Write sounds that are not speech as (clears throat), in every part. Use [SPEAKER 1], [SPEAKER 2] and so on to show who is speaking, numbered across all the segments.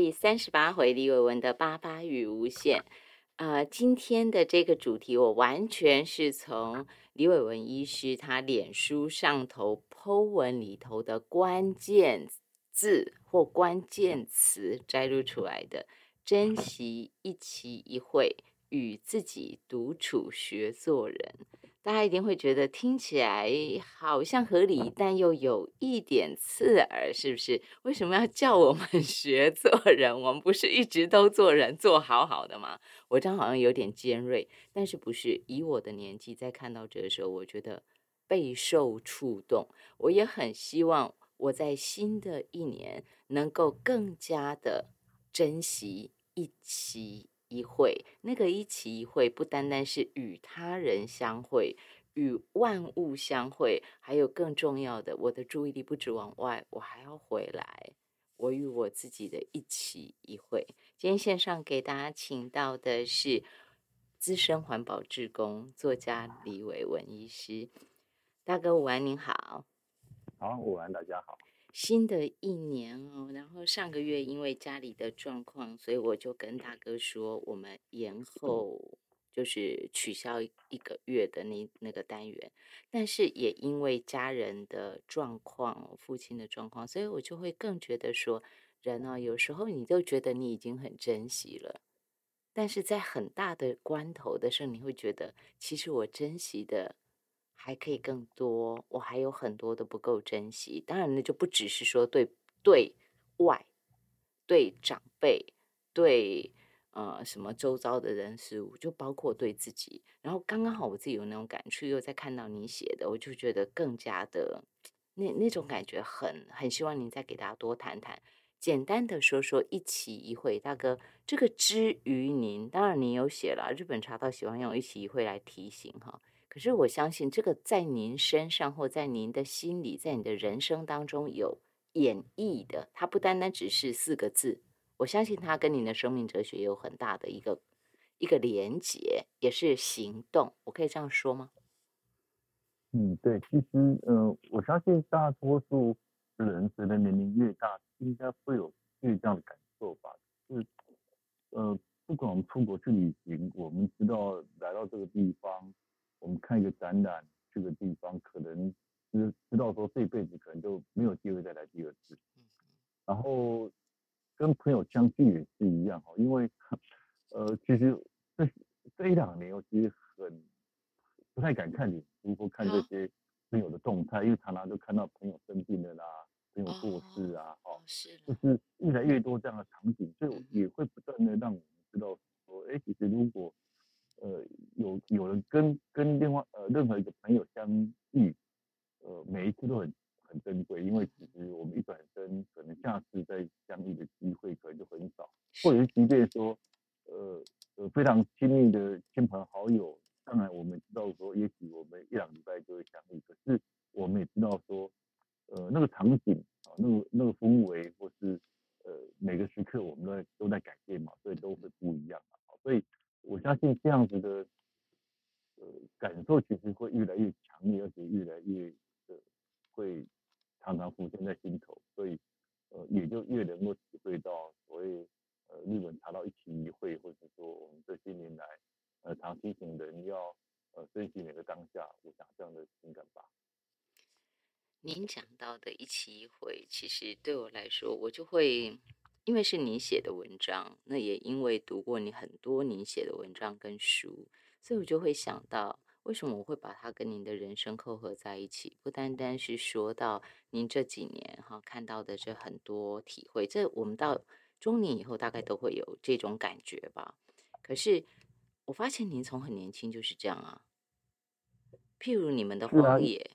[SPEAKER 1] 第三十八回李伟文的八八与无限。呃，今天的这个主题，我完全是从李伟文医师他脸书上头 Po 文里头的关键字或关键词摘录出来的。珍惜一期一会，与自己独处学做人。大家一定会觉得听起来好像合理，但又有一点刺耳，是不是？为什么要叫我们 (laughs) 学做人？我们不是一直都做人，做好好的吗？我这样好像有点尖锐，但是不是？以我的年纪，在看到这个时候，我觉得备受触动。我也很希望我在新的一年能够更加的珍惜一期。一会，那个一期一会，不单单是与他人相会，与万物相会，还有更重要的，我的注意力不止往外，我还要回来，我与我自己的一期一会。今天线上给大家请到的是资深环保志工作家李伟文医师，大哥午安，您好。
[SPEAKER 2] 好，午安，大家好。
[SPEAKER 1] 新的一年哦，然后上个月因为家里的状况，所以我就跟大哥说，我们延后就是取消一个月的那那个单元。但是也因为家人的状况，父亲的状况，所以我就会更觉得说，人哦，有时候你都觉得你已经很珍惜了，但是在很大的关头的时候，你会觉得其实我珍惜的。还可以更多，我还有很多的不够珍惜。当然，那就不只是说对对外、对长辈、对呃什么周遭的人事物，就包括对自己。然后刚刚好我自己有那种感触，又在看到你写的，我就觉得更加的那那种感觉很很希望您再给大家多谈谈，简单的说说一期一会。大哥，这个之于您，当然您有写了，日本茶道喜欢用一期一会来提醒哈。可是我相信，这个在您身上或在您的心里，在你的人生当中有演绎的，它不单单只是四个字。我相信它跟您的生命哲学有很大的一个一个连结，也是行动。我可以这样说吗？
[SPEAKER 2] 嗯，对，其实，呃，我相信大多数人随着年龄越大，应该会有越这样的感受吧。是，呃，不管出国去旅行，我们知道来到这个地方。我们看一个展览，去个地方，可能知知道说这辈子可能就没有机会再来第二次。然后跟朋友相聚也是一样哈，因为呃，其实这这一两年我其实很不太敢看你，如果看这些朋友的动态，因为常常都看到朋友生病了啦，朋友过世啊，哦，
[SPEAKER 1] 是，
[SPEAKER 2] 就是越来越多这样的场景，所以也会不断的让我们知道说，哎，其实如果呃，有有人跟跟另外呃任何一个朋友相遇，呃，每一次都很很珍贵，因为其实我们一转身，可能下次再相遇的机会可能就很少，或者是即便说，呃呃非常亲密的亲朋好友，当然我们知道说，也许我们一两礼拜就会相遇，可是我们也知道说，呃那个场景啊，那个那个氛围，或是呃每个时刻我们都在都在改变嘛，所以都会不一样嘛，所以。我相信这样子的呃感受，其实会越来越强烈，而且越来越呃会常常浮现在心头，所以呃也就越能够体会到所谓呃日本茶道一期一会，或者说我们这些年来呃常提醒人要呃珍惜每个当下，我想这样的情感吧。
[SPEAKER 1] 您讲到的一期一会，其实对我来说，我就会。因为是你写的文章，那也因为读过你很多你写的文章跟书，所以我就会想到，为什么我会把它跟您的人生扣合在一起？不单单是说到您这几年哈看到的这很多体会，这我们到中年以后大概都会有这种感觉吧。可是我发现您从很年轻就是这样啊。譬如你们的荒野，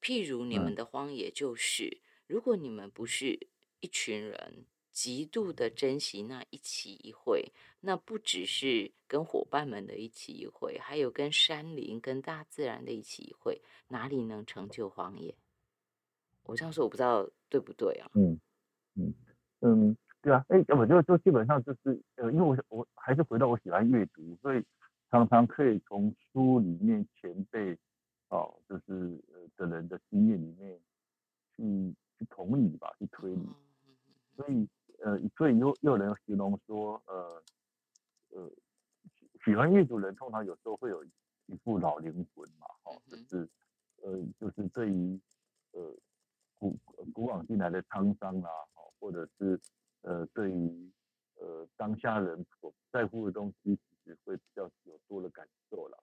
[SPEAKER 1] 譬如你们的荒野，就是如果你们不是一群人。极度的珍惜那一期一会，那不只是跟伙伴们的一期一会，还有跟山林、跟大自然的一期一会，哪里能成就荒野？我这样说我不知道对不对啊？
[SPEAKER 2] 嗯嗯嗯，对啊，哎，我就就基本上就是呃，因为我我还是回到我喜欢阅读，所以常常可以从书里面前辈哦，就是呃的人的经验里面去去同理吧，去推理，所以。呃，所以又又有人形容说，呃呃，喜欢阅读人通常有时候会有一副老灵魂嘛，哦，就是呃，就是对于呃古古往今来的沧桑啊，哦，或者是呃对于呃当下人所在乎的东西，其实会比较有多的感受了。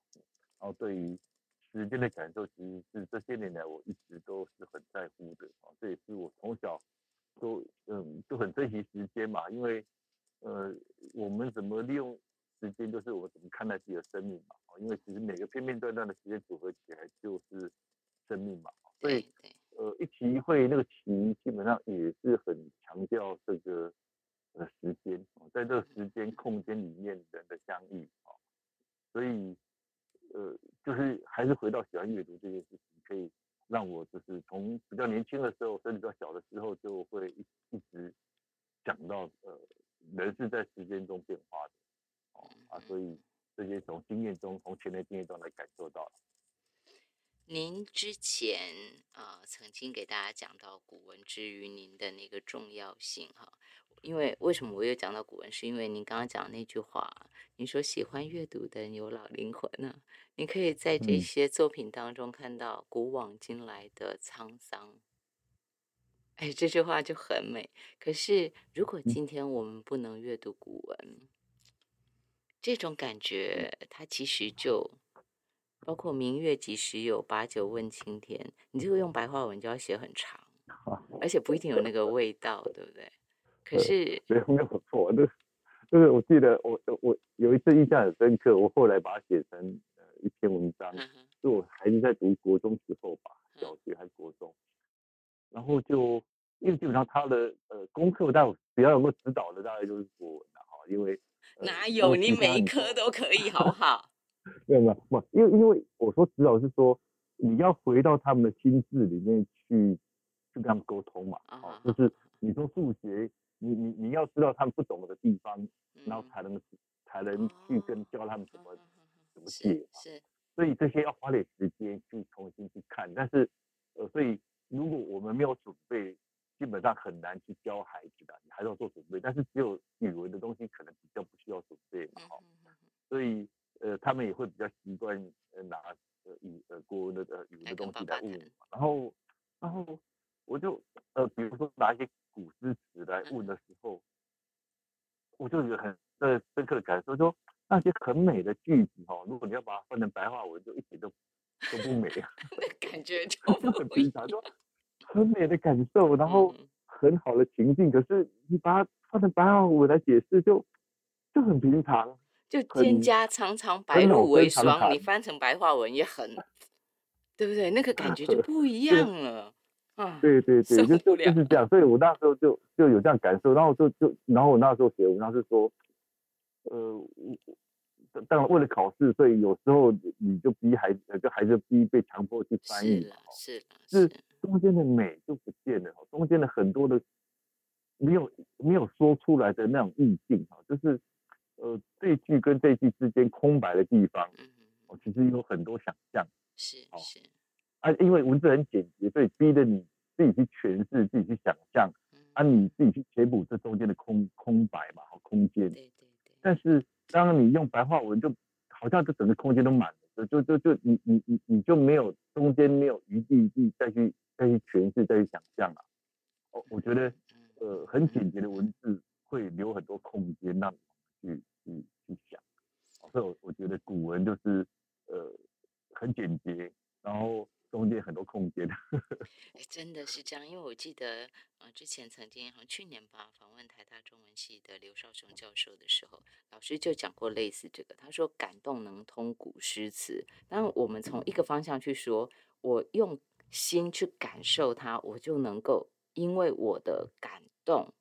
[SPEAKER 2] 然后对于时间的感受，其实是这些年来我一直都是很在乎的啊，这也是我从小。都嗯都很珍惜时间嘛，因为呃我们怎么利用时间，就是我怎么看待自己的生命嘛。因为其实每个片片段段的时间组合起来就是生命嘛。所以呃一期一会那个期基本上也是很强调这个呃时间，在这个时间空间里面人的相遇啊。所以呃就是还是回到喜欢阅读这件事情，可以。让我就是从比较年轻的时候，甚至比较小的时候，就会一一直讲到，呃，人是在时间中变化的，哦啊，所以这些从经验中，从前的经验中来感受到。
[SPEAKER 1] 您之前啊，曾经给大家讲到古文之于您的那个重要性哈。因为为什么我又讲到古文？是因为您刚刚讲那句话，你说喜欢阅读的有老灵魂呢。你可以在这些作品当中看到古往今来的沧桑。哎，这句话就很美。可是如果今天我们不能阅读古文，这种感觉它其实就包括“明月几时有，把酒问青天”。你这个用白话文就要写很长，(laughs) 而且不一定有那个味道，对不对？可是，
[SPEAKER 2] 没有没有错，那就是我记得我我有一次印象很深刻，我后来把它写成呃一篇文章，是我孩子在读国中时候吧，小学还是国中，然后就因为基本上他的呃功课，但比较有没有指导的大概就是国文了哈，因为
[SPEAKER 1] 哪有你每一科都可以好不好？(laughs)
[SPEAKER 2] 没有没有不，因为因为我说指导是说你要回到他们的心智里面去去跟他们沟通嘛，啊，就是你说数学。你你你要知道他们不懂的地方，然后才能才能去跟教他们怎么怎么解嘛。是，所以这些要花点时间去重新去看。但是，呃，所以如果我们没有准备，基本上很难去教孩子的。你还是要做准备。但是只有语文的东西可能比较不需要准备嘛。哈。所以，呃，他们也会比较习惯呃拿呃语呃国文的呃语文的东西来问。然后，然后我就呃比如说拿一些。古诗词来问的时候，我就有很呃深刻的感受，说那些很美的句子哈，如果你要把它换成白话文，就一点都都不美啊，(laughs)
[SPEAKER 1] 感觉就 (laughs)
[SPEAKER 2] 很平常，就很美的感受，然后很好的情境，可是你把它换成白话文来解释，就就很平常，
[SPEAKER 1] 就蒹葭苍苍，白露为霜，你翻成白话文也很，对不对？那个感觉就不一 (laughs) 样了。
[SPEAKER 2] 对对对，就就就是这样，所以我那时候就就有这样感受，然后就就然后我那时候写文章是说，呃，当然为了考试，所以有时候你就逼孩子，就孩子逼被强迫去翻译
[SPEAKER 1] 嘛，是
[SPEAKER 2] 是中间的美就不见了，中间的很多的没有没有说出来的那种意境哈，就是呃这句跟这句之间空白的地方，哦，其实有很多想象，
[SPEAKER 1] 是是。
[SPEAKER 2] 啊，因为文字很简洁，所以逼着你自己去诠释、自己去想象，啊，你自己去填补这中间的空空白嘛，和空间。
[SPEAKER 1] 对对对。
[SPEAKER 2] 但是，当你用白话文，就好像这整个空间都满了，就就就你你你你就没有中间没有余地地再去再去诠释、再去想象了。我，我觉得，呃，很简洁的文字会留很多空间让你去去去想。所以，我我觉得古文就是呃很简洁，然后。中间很多空间，(laughs)
[SPEAKER 1] 哎，真的是这样，因为我记得，呃，之前曾经好像去年吧，访问台大中文系的刘少雄教授的时候，老师就讲过类似这个，他说感动能通古诗词。当我们从一个方向去说，我用心去感受它，我就能够因为我的感动，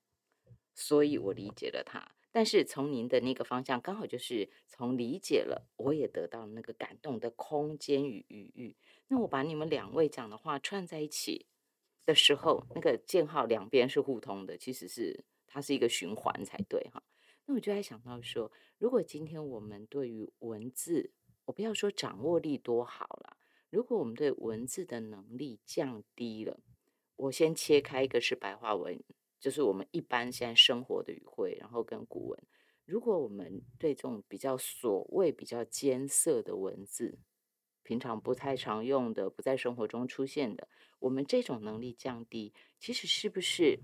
[SPEAKER 1] 所以我理解了它。但是从您的那个方向，刚好就是从理解了，我也得到了那个感动的空间与余裕。那我把你们两位讲的话串在一起的时候，那个箭号两边是互通的，其实是它是一个循环才对哈。那我就在想到说，如果今天我们对于文字，我不要说掌握力多好了，如果我们对文字的能力降低了，我先切开一个是白话文，就是我们一般现在生活的语汇，然后跟古文。如果我们对这种比较所谓比较艰涩的文字，平常不太常用的，不在生活中出现的，我们这种能力降低，其实是不是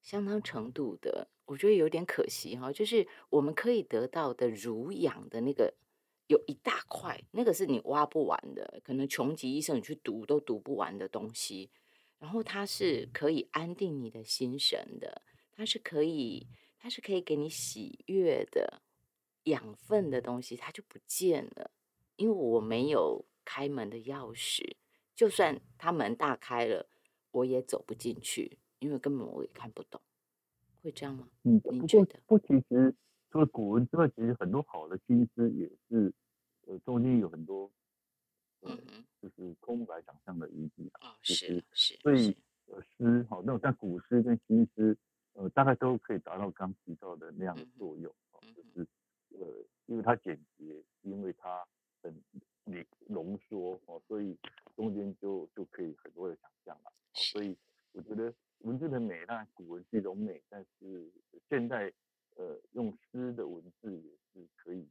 [SPEAKER 1] 相当程度的？我觉得有点可惜哈，就是我们可以得到的儒养的那个有一大块，那个是你挖不完的，可能穷极一生你去读都读不完的东西。然后它是可以安定你的心神的，它是可以。它是可以给你喜悦的养分的东西，它就不见了，因为我没有开门的钥匙，就算它门大开了，我也走不进去，因为根本我也看不懂，会这样吗？
[SPEAKER 2] 嗯，你觉得？不，其实除了古文之外，其实很多好的新诗也是，呃，中间有很多，嗯嗯，就是空白想象的余地
[SPEAKER 1] 啊，是是，
[SPEAKER 2] 所以呃，诗好那种像古诗跟新诗。呃，大概都可以达到刚提到的那样的作用，就是呃，因为它简洁，因为它很浓浓缩哦，所以中间就就可以很多的想象了。所以我觉得文字的美，当然古文是一种美，但是现在呃用诗的文字也是可以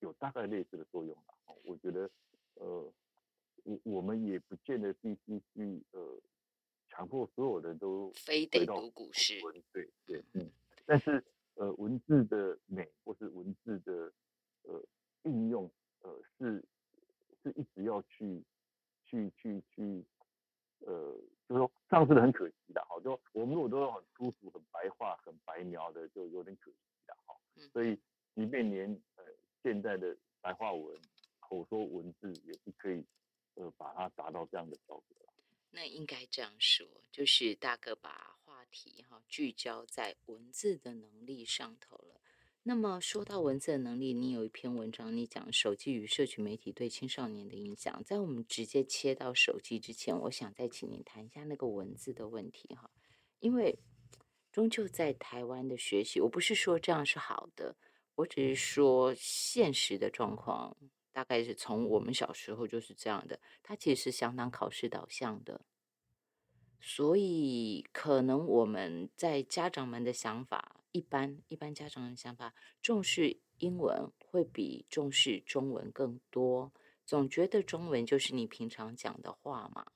[SPEAKER 2] 有大概类似的作用的。我觉得呃，我我们也不见得必须去呃。强迫所有人都
[SPEAKER 1] 非得读古诗，
[SPEAKER 2] 对对嗯，但是呃文字的美或是文字的呃应用呃是是一直要去去去去呃就是说丧失的很可惜的哈，就我们如果都用很粗俗、很白话、很白描的，就有点可惜的哈。所以即便连呃现在的白话文口说文字也是可以呃把它达到这样的效果。
[SPEAKER 1] 那应该这样说，就是大哥把话题哈聚焦在文字的能力上头了。那么说到文字的能力，你有一篇文章，你讲手机与社群媒体对青少年的影响。在我们直接切到手机之前，我想再请您谈一下那个文字的问题哈，因为终究在台湾的学习，我不是说这样是好的，我只是说现实的状况。大概是从我们小时候就是这样的，它其实是相当考试导向的，所以可能我们在家长们的想法，一般一般家长的想法，重视英文会比重视中文更多，总觉得中文就是你平常讲的话嘛，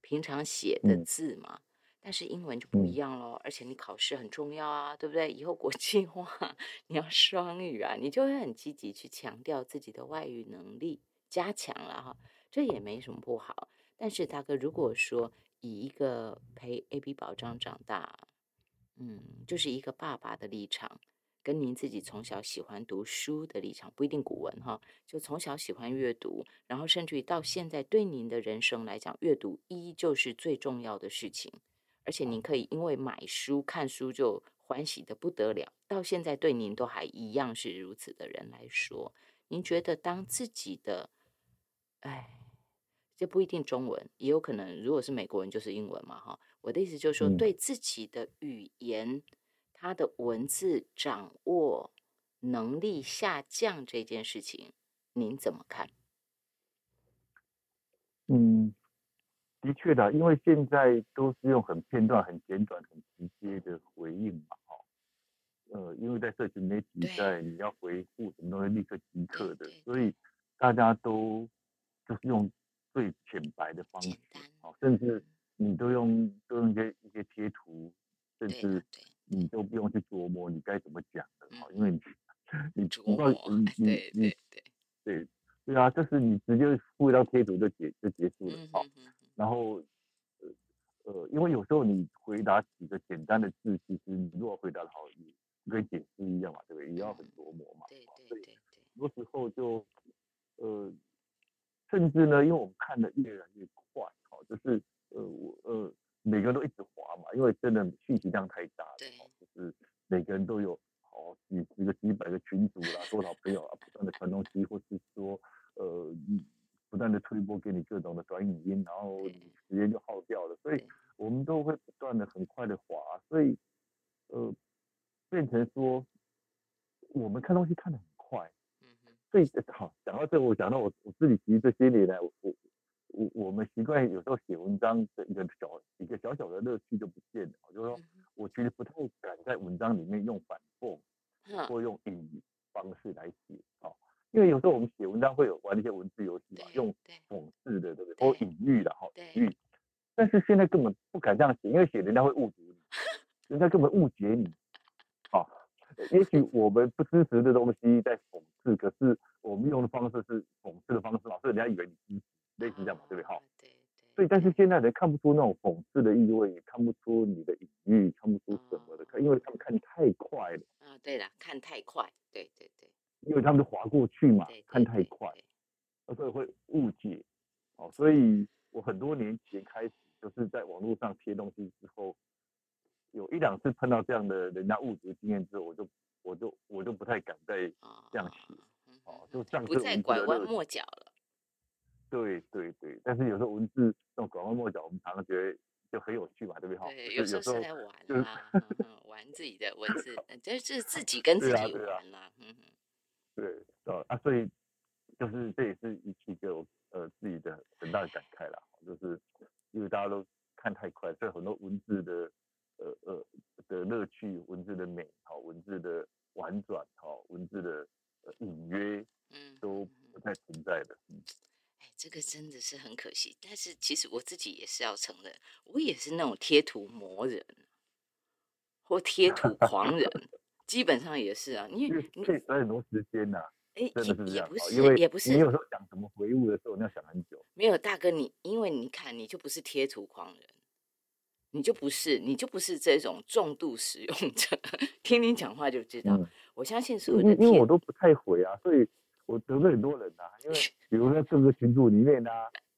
[SPEAKER 1] 平常写的字嘛。但是英文就不一样喽，而且你考试很重要啊，对不对？以后国际化，你要双语啊，你就会很积极去强调自己的外语能力，加强了哈，这也没什么不好。但是大哥，如果说以一个陪 A B 保障长大，嗯，就是一个爸爸的立场，跟您自己从小喜欢读书的立场，不一定古文哈，就从小喜欢阅读，然后甚至于到现在对您的人生来讲，阅读依旧是最重要的事情。而且您可以因为买书看书就欢喜的不得了，到现在对您都还一样是如此的人来说，您觉得当自己的，哎，这不一定中文，也有可能如果是美国人就是英文嘛，哈。我的意思就是说，对自己的语言，他的文字掌握能力下降这件事情，您怎么看？
[SPEAKER 2] 嗯。的确的，因为现在都是用很片段、很简短、很直接的回应嘛，哈，呃，因为在社群媒体，在你要回复什么东西，立刻即刻的，所以大家都就是用最浅白的方式，好，甚至你都用都用一些一些贴图，甚至你都不用去琢磨你该怎么讲的，哈，因为你你
[SPEAKER 1] 你你你
[SPEAKER 2] 对对啊，就是你直接附一张贴图就结就结束了，好。然后，呃呃，因为有时候你回答几个简单的字，其实你如果回答的好，你跟解释一样嘛，对不对？也要很琢磨嘛。
[SPEAKER 1] 对对对。
[SPEAKER 2] 很多时候就，呃，甚至呢，因为我们看的越来越快，好，就是呃我呃每个人都一直滑嘛，因为真的信息量太大了，就是每个人都有好几十个、几百个群组啦，多少朋友啊，不断的传东西，或是说呃。不断的推播给你各种的短语音，然后时间就耗掉了，所以我们都会不断的很快的滑，所以呃变成说我们看东西看的很快，所以好讲到这，我讲到我我自己其实这些年来，我我我我们习惯有时候写文章的一个小一个小小的乐趣就不见了，就是说我其实不太敢在文章里面用反讽或用隐喻方式来写，哦，因为有时候我们写文章会有玩一些文字游戏嘛，用讽刺的对不对？或隐喻的哈，隐喻。但是现在根本不敢这样写，因为写人家会误解你，(laughs) 人家根本误解你，好，也许我们不支持的东西在讽刺，可是我们用的方式是讽刺的方式嘛，所以人家以为你。类似这样嘛，对不对？哈，
[SPEAKER 1] 对对。
[SPEAKER 2] 所以，但是现在人看不出那种讽刺的意味，也看不出你的隐喻，看不出什么的，看，因为他们看太快了。
[SPEAKER 1] 啊，对了，看太快，对对对。
[SPEAKER 2] 因为他们就划过去嘛，看太快，所以会误解。哦，所以我很多年前开始，就是在网络上贴东西之后，有一两次碰到这样的人家误读经验之后，我就我就我就不太敢再这样写。哦，就这样
[SPEAKER 1] 不再拐弯抹角了。
[SPEAKER 2] 对对对，但是有时候文字那种拐弯抹角，我们常常觉得就很有趣嘛，对不对？
[SPEAKER 1] 对，有时候是在玩啊，玩自己的文字，(laughs) 就是自己跟自己玩啦。嗯哼。
[SPEAKER 2] 对，哦啊，所以就是这也是一一个呃自己的很大的感慨啦，就是因为大家都看太快，所以很多文字的呃呃的乐趣、文字的美、好文字的婉转、好文字的隐约，嗯，都不太存在的。嗯。
[SPEAKER 1] 这个真的是很可惜，但是其实我自己也是要承认，我也是那种贴图魔人，或贴图狂人，基本上也是啊。
[SPEAKER 2] 因为你可以花很多时间呐，哎，真的是这样，
[SPEAKER 1] 因为也不是
[SPEAKER 2] 你有时候讲什么回物的时候，你要想很久。
[SPEAKER 1] 没有大哥，你因为你看，你就不是贴图狂人，你就不是，你就不是这种重度使用者。(laughs) 听你讲话就知道，我相信所有的，
[SPEAKER 2] 因为我都不太回啊，所以。我得罪很多人呐，因为比如说这个群组里面呢，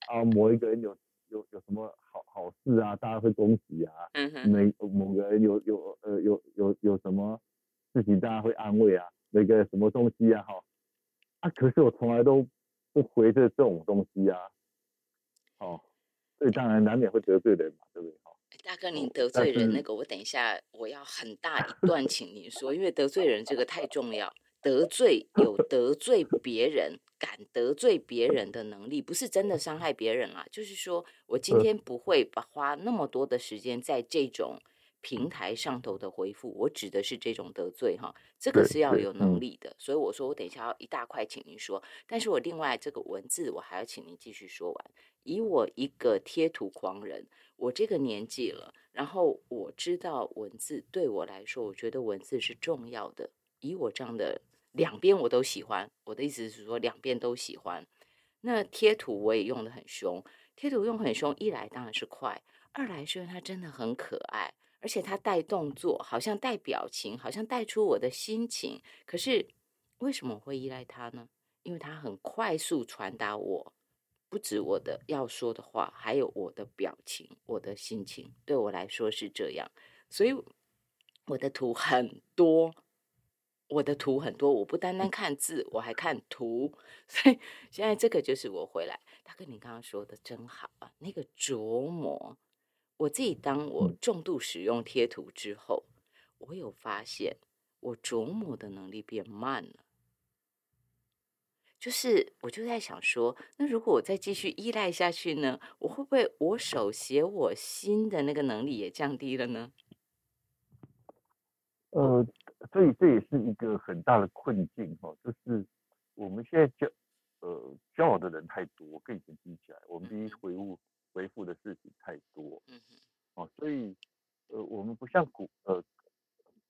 [SPEAKER 2] 啊，某一个人有有有什么好好事啊，大家会恭喜啊，每某个人有有呃有有有什么事情，大家会安慰啊，那个什么东西啊，哈，啊，可是我从来都不回这这种东西啊，哦，所以当然难免会得罪人嘛，对不对？哈，
[SPEAKER 1] 大哥，您得罪人那个，我等一下我要很大一段，请您说，因为得罪人这个太重要。得罪有得罪别人，敢得罪别人的能力，不是真的伤害别人啦。就是说我今天不会把花那么多的时间在这种平台上头的回复，我指的是这种得罪哈，这个是要有能力的。所以我说我等一下要一大块，请您说。但是我另外这个文字，我还要请您继续说完。以我一个贴图狂人，我这个年纪了，然后我知道文字对我来说，我觉得文字是重要的。以我这样的。两边我都喜欢，我的意思是说两边都喜欢。那贴图我也用的很凶，贴图用很凶，一来当然是快，二来是因为它真的很可爱，而且它带动作，好像带表情，好像带出我的心情。可是为什么会依赖它呢？因为它很快速传达我不止我的要说的话，还有我的表情、我的心情。对我来说是这样，所以我的图很多。我的图很多，我不单单看字，我还看图，(laughs) 所以现在这个就是我回来。大哥，你刚刚说的真好啊，那个琢磨，我自己当我重度使用贴图之后，我有发现我琢磨的能力变慢了。就是我就在想说，那如果我再继续依赖下去呢，我会不会我手写我心的那个能力也降低了呢？
[SPEAKER 2] 呃。所以这也是一个很大的困境哈，就是我们现在交呃交往的人太多，跟以前比起来，我们必须回复回复的事情太多，嗯哼，哦，所以呃我们不像古呃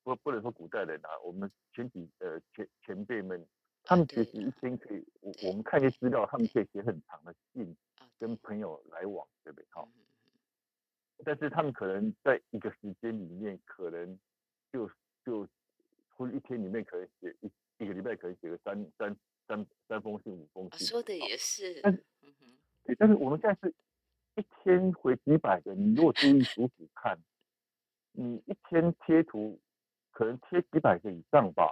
[SPEAKER 2] 不不能说古代人啊，我们前几呃前前辈们，他们其实一天可以我我们看一些资料，他们可以写很长的信跟朋友来往，对不对？好，但是他们可能在一个时间里面，可能就就一天里面可以写一一个礼拜可以写个三三三三封信五封信，
[SPEAKER 1] 说的也是。
[SPEAKER 2] 但是，对，但是我们现在是一天回几百个，你如果注意数数看，你一天贴图可能贴几百个以上吧。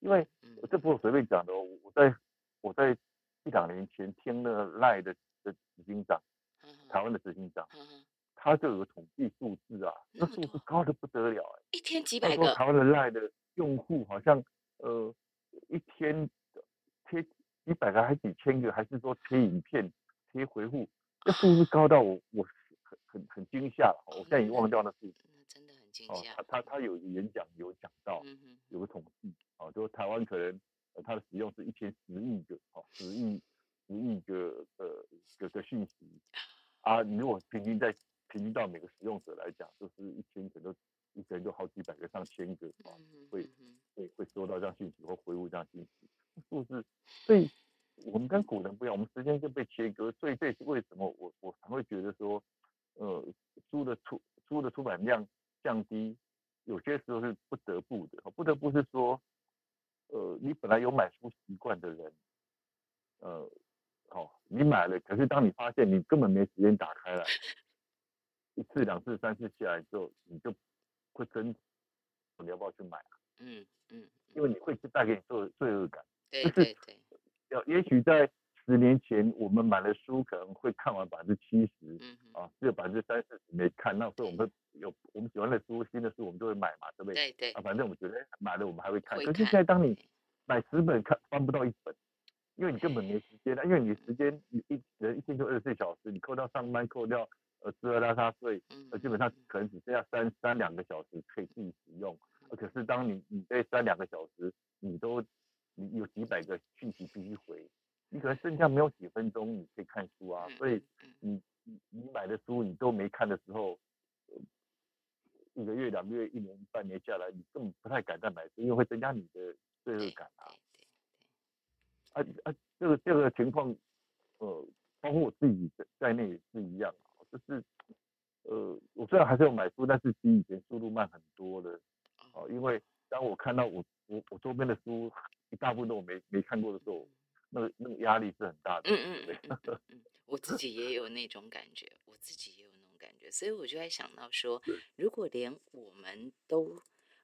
[SPEAKER 2] 因为这不是随便讲的哦，我在我在一两年前听了赖的的执行长，台湾的执行长，他就有个统计数字啊，那数字高的不得了哎，
[SPEAKER 1] 一天几百个，
[SPEAKER 2] 台湾的赖的。用户好像呃一天贴几百个还几千个，还是说贴影片贴回复这数字高到我我很很很惊吓，我现在已经忘掉那数字。
[SPEAKER 1] 那真的很惊吓。
[SPEAKER 2] 他他他有演讲有讲到，有个统计，哦，就台湾可能它的使用是一天十亿个，哦，十亿十亿个呃个个讯息，啊，你如果平均在平均到每个使用者来讲，就是一千个都一个人就好几百个上千个，啊，会会会收到这样信息或回复这样信息，数字，所以。我们跟古人不一样，我们时间就被切割，所以这是为什么我我常会觉得说，呃，书的出书的出版量降低，有些时候是不得不的，不得不是说，呃，你本来有买书习惯的人，呃，好，你买了，可是当你发现你根本没时间打开来，(laughs) 一次、两次、三次下来之后，你就会真，你要不要去买啊？嗯嗯，因为你会是带给你罪罪恶感，
[SPEAKER 1] 对对对。
[SPEAKER 2] 要也许在十年前，我们买了书可能会看完百分之七十，啊，只有百分之三四十没看。那所以我们有我们喜欢的书，新的书我们就会买嘛，对不对？
[SPEAKER 1] 对对。
[SPEAKER 2] 啊，反正我们觉得买了我们还会看。可是现在当你买十本看翻不到一本，因为你根本没时间了，因为你时间你一人一天就二十四小时，你扣掉上班扣掉呃吃喝拉撒睡，呃基本上可能只剩下三三两个小时可以自己使用。可是当你你这三两个小时你都你有几百个讯息必须回，你可能剩下没有几分钟你可以看书啊，所以你你你买的书你都没看的时候，一个月、两个月、一年、半年下来，你根本不太敢再买书，因为会增加你的罪恶感啊。啊啊，这个这个情况，呃，包括我自己在在内也是一样，就是呃，我虽然还是有买书，但是比以前速度慢很多了，哦，因为当我看到我我我周边的书。一大部分都我没没看过的时候，那个那个压力是很大的。嗯嗯
[SPEAKER 1] 嗯嗯，我自己也有那种感觉，我自己也有那种感觉，所以我就在想到说，(laughs) 如果连我们都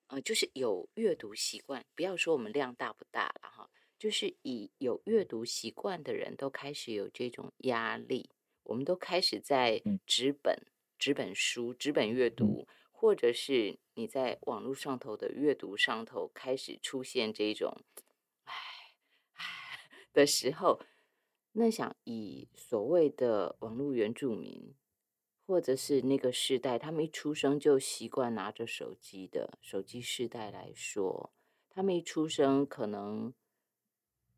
[SPEAKER 1] 呃，就是有阅读习惯，不要说我们量大不大了哈，就是以有阅读习惯的人都开始有这种压力，我们都开始在纸本、纸本书、纸本阅读，或者是你在网络上头的阅读上头开始出现这种。的时候，那想以所谓的网络原住民，或者是那个世代，他们一出生就习惯拿着手机的手机世代来说，他们一出生可能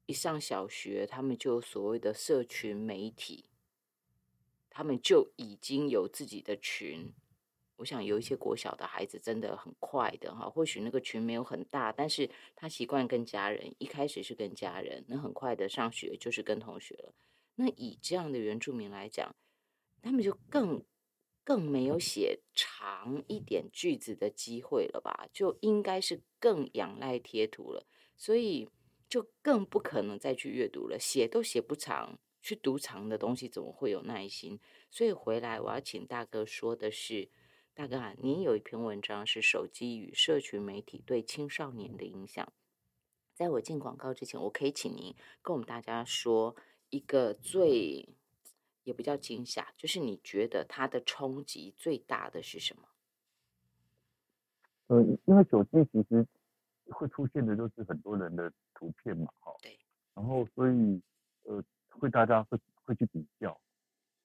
[SPEAKER 1] 一上小学，他们就所谓的社群媒体，他们就已经有自己的群。我想有一些国小的孩子真的很快的哈，或许那个群没有很大，但是他习惯跟家人，一开始是跟家人，那很快的上学就是跟同学了。那以这样的原住民来讲，他们就更更没有写长一点句子的机会了吧？就应该是更仰赖贴图了，所以就更不可能再去阅读了，写都写不长，去读长的东西怎么会有耐心？所以回来我要请大哥说的是。大哥啊，您有一篇文章是手机与社群媒体对青少年的影响。在我进广告之前，我可以请您跟我们大家说一个最也不叫惊吓，就是你觉得它的冲击最大的是什么？
[SPEAKER 2] 呃，因为手机其实会出现的就是很多人的图片嘛，哈，
[SPEAKER 1] 对，
[SPEAKER 2] 然后所以呃，会大家会会去比较，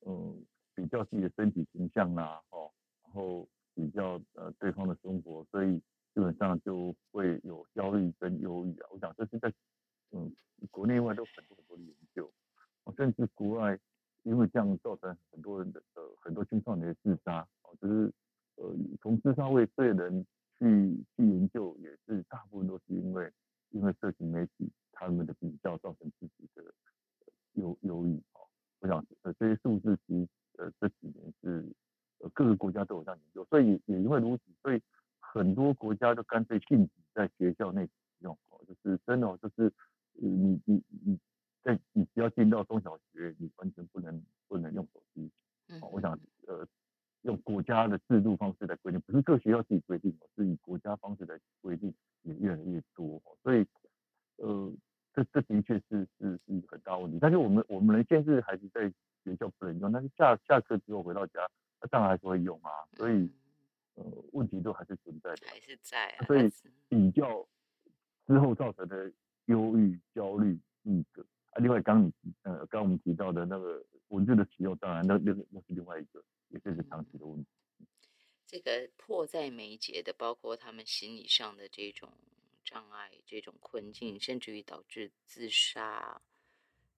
[SPEAKER 2] 嗯，比较自己的身体形象啊，哦。然后比较呃对方的生活，所以基本上就会有焦虑跟忧郁啊。我想这是在嗯国内外都很多很多的研究，哦甚至国外因为这样造成很多人的呃很多青少年的自杀，哦就是呃从自杀未遂人去去研究，也是大部分都是因为因为社群媒体他们的比较造成自己的忧忧郁哦。我想呃这些数字其实呃这几年是呃。各个国家都有这样研究，所以也因为如此，所以很多国家就干脆禁止在学校内使用。哦，就是真的，就是你你你在你只要进到中小学，你完全不能不能用手机。哦，我想呃用国家的制度方式来规定，不是各学校自己规定，是以国家方式来规定也越来越多。所以呃这这的确是是是一个很大问题。但是我们我们能限制孩子在学校不能用，但是下下课之后回到家。他当然还是会用啊，所以呃问题都还是存在的，
[SPEAKER 1] 还是在。
[SPEAKER 2] 所以比较之后造成的忧郁、焦虑、一个啊，另外刚你呃刚我们提到的那个文字的使用，当然那那那是另外一个，也是个长期的问题。
[SPEAKER 1] 这个迫在眉睫的，包括他们心理上的这种障碍、这种困境，甚至于导致自杀、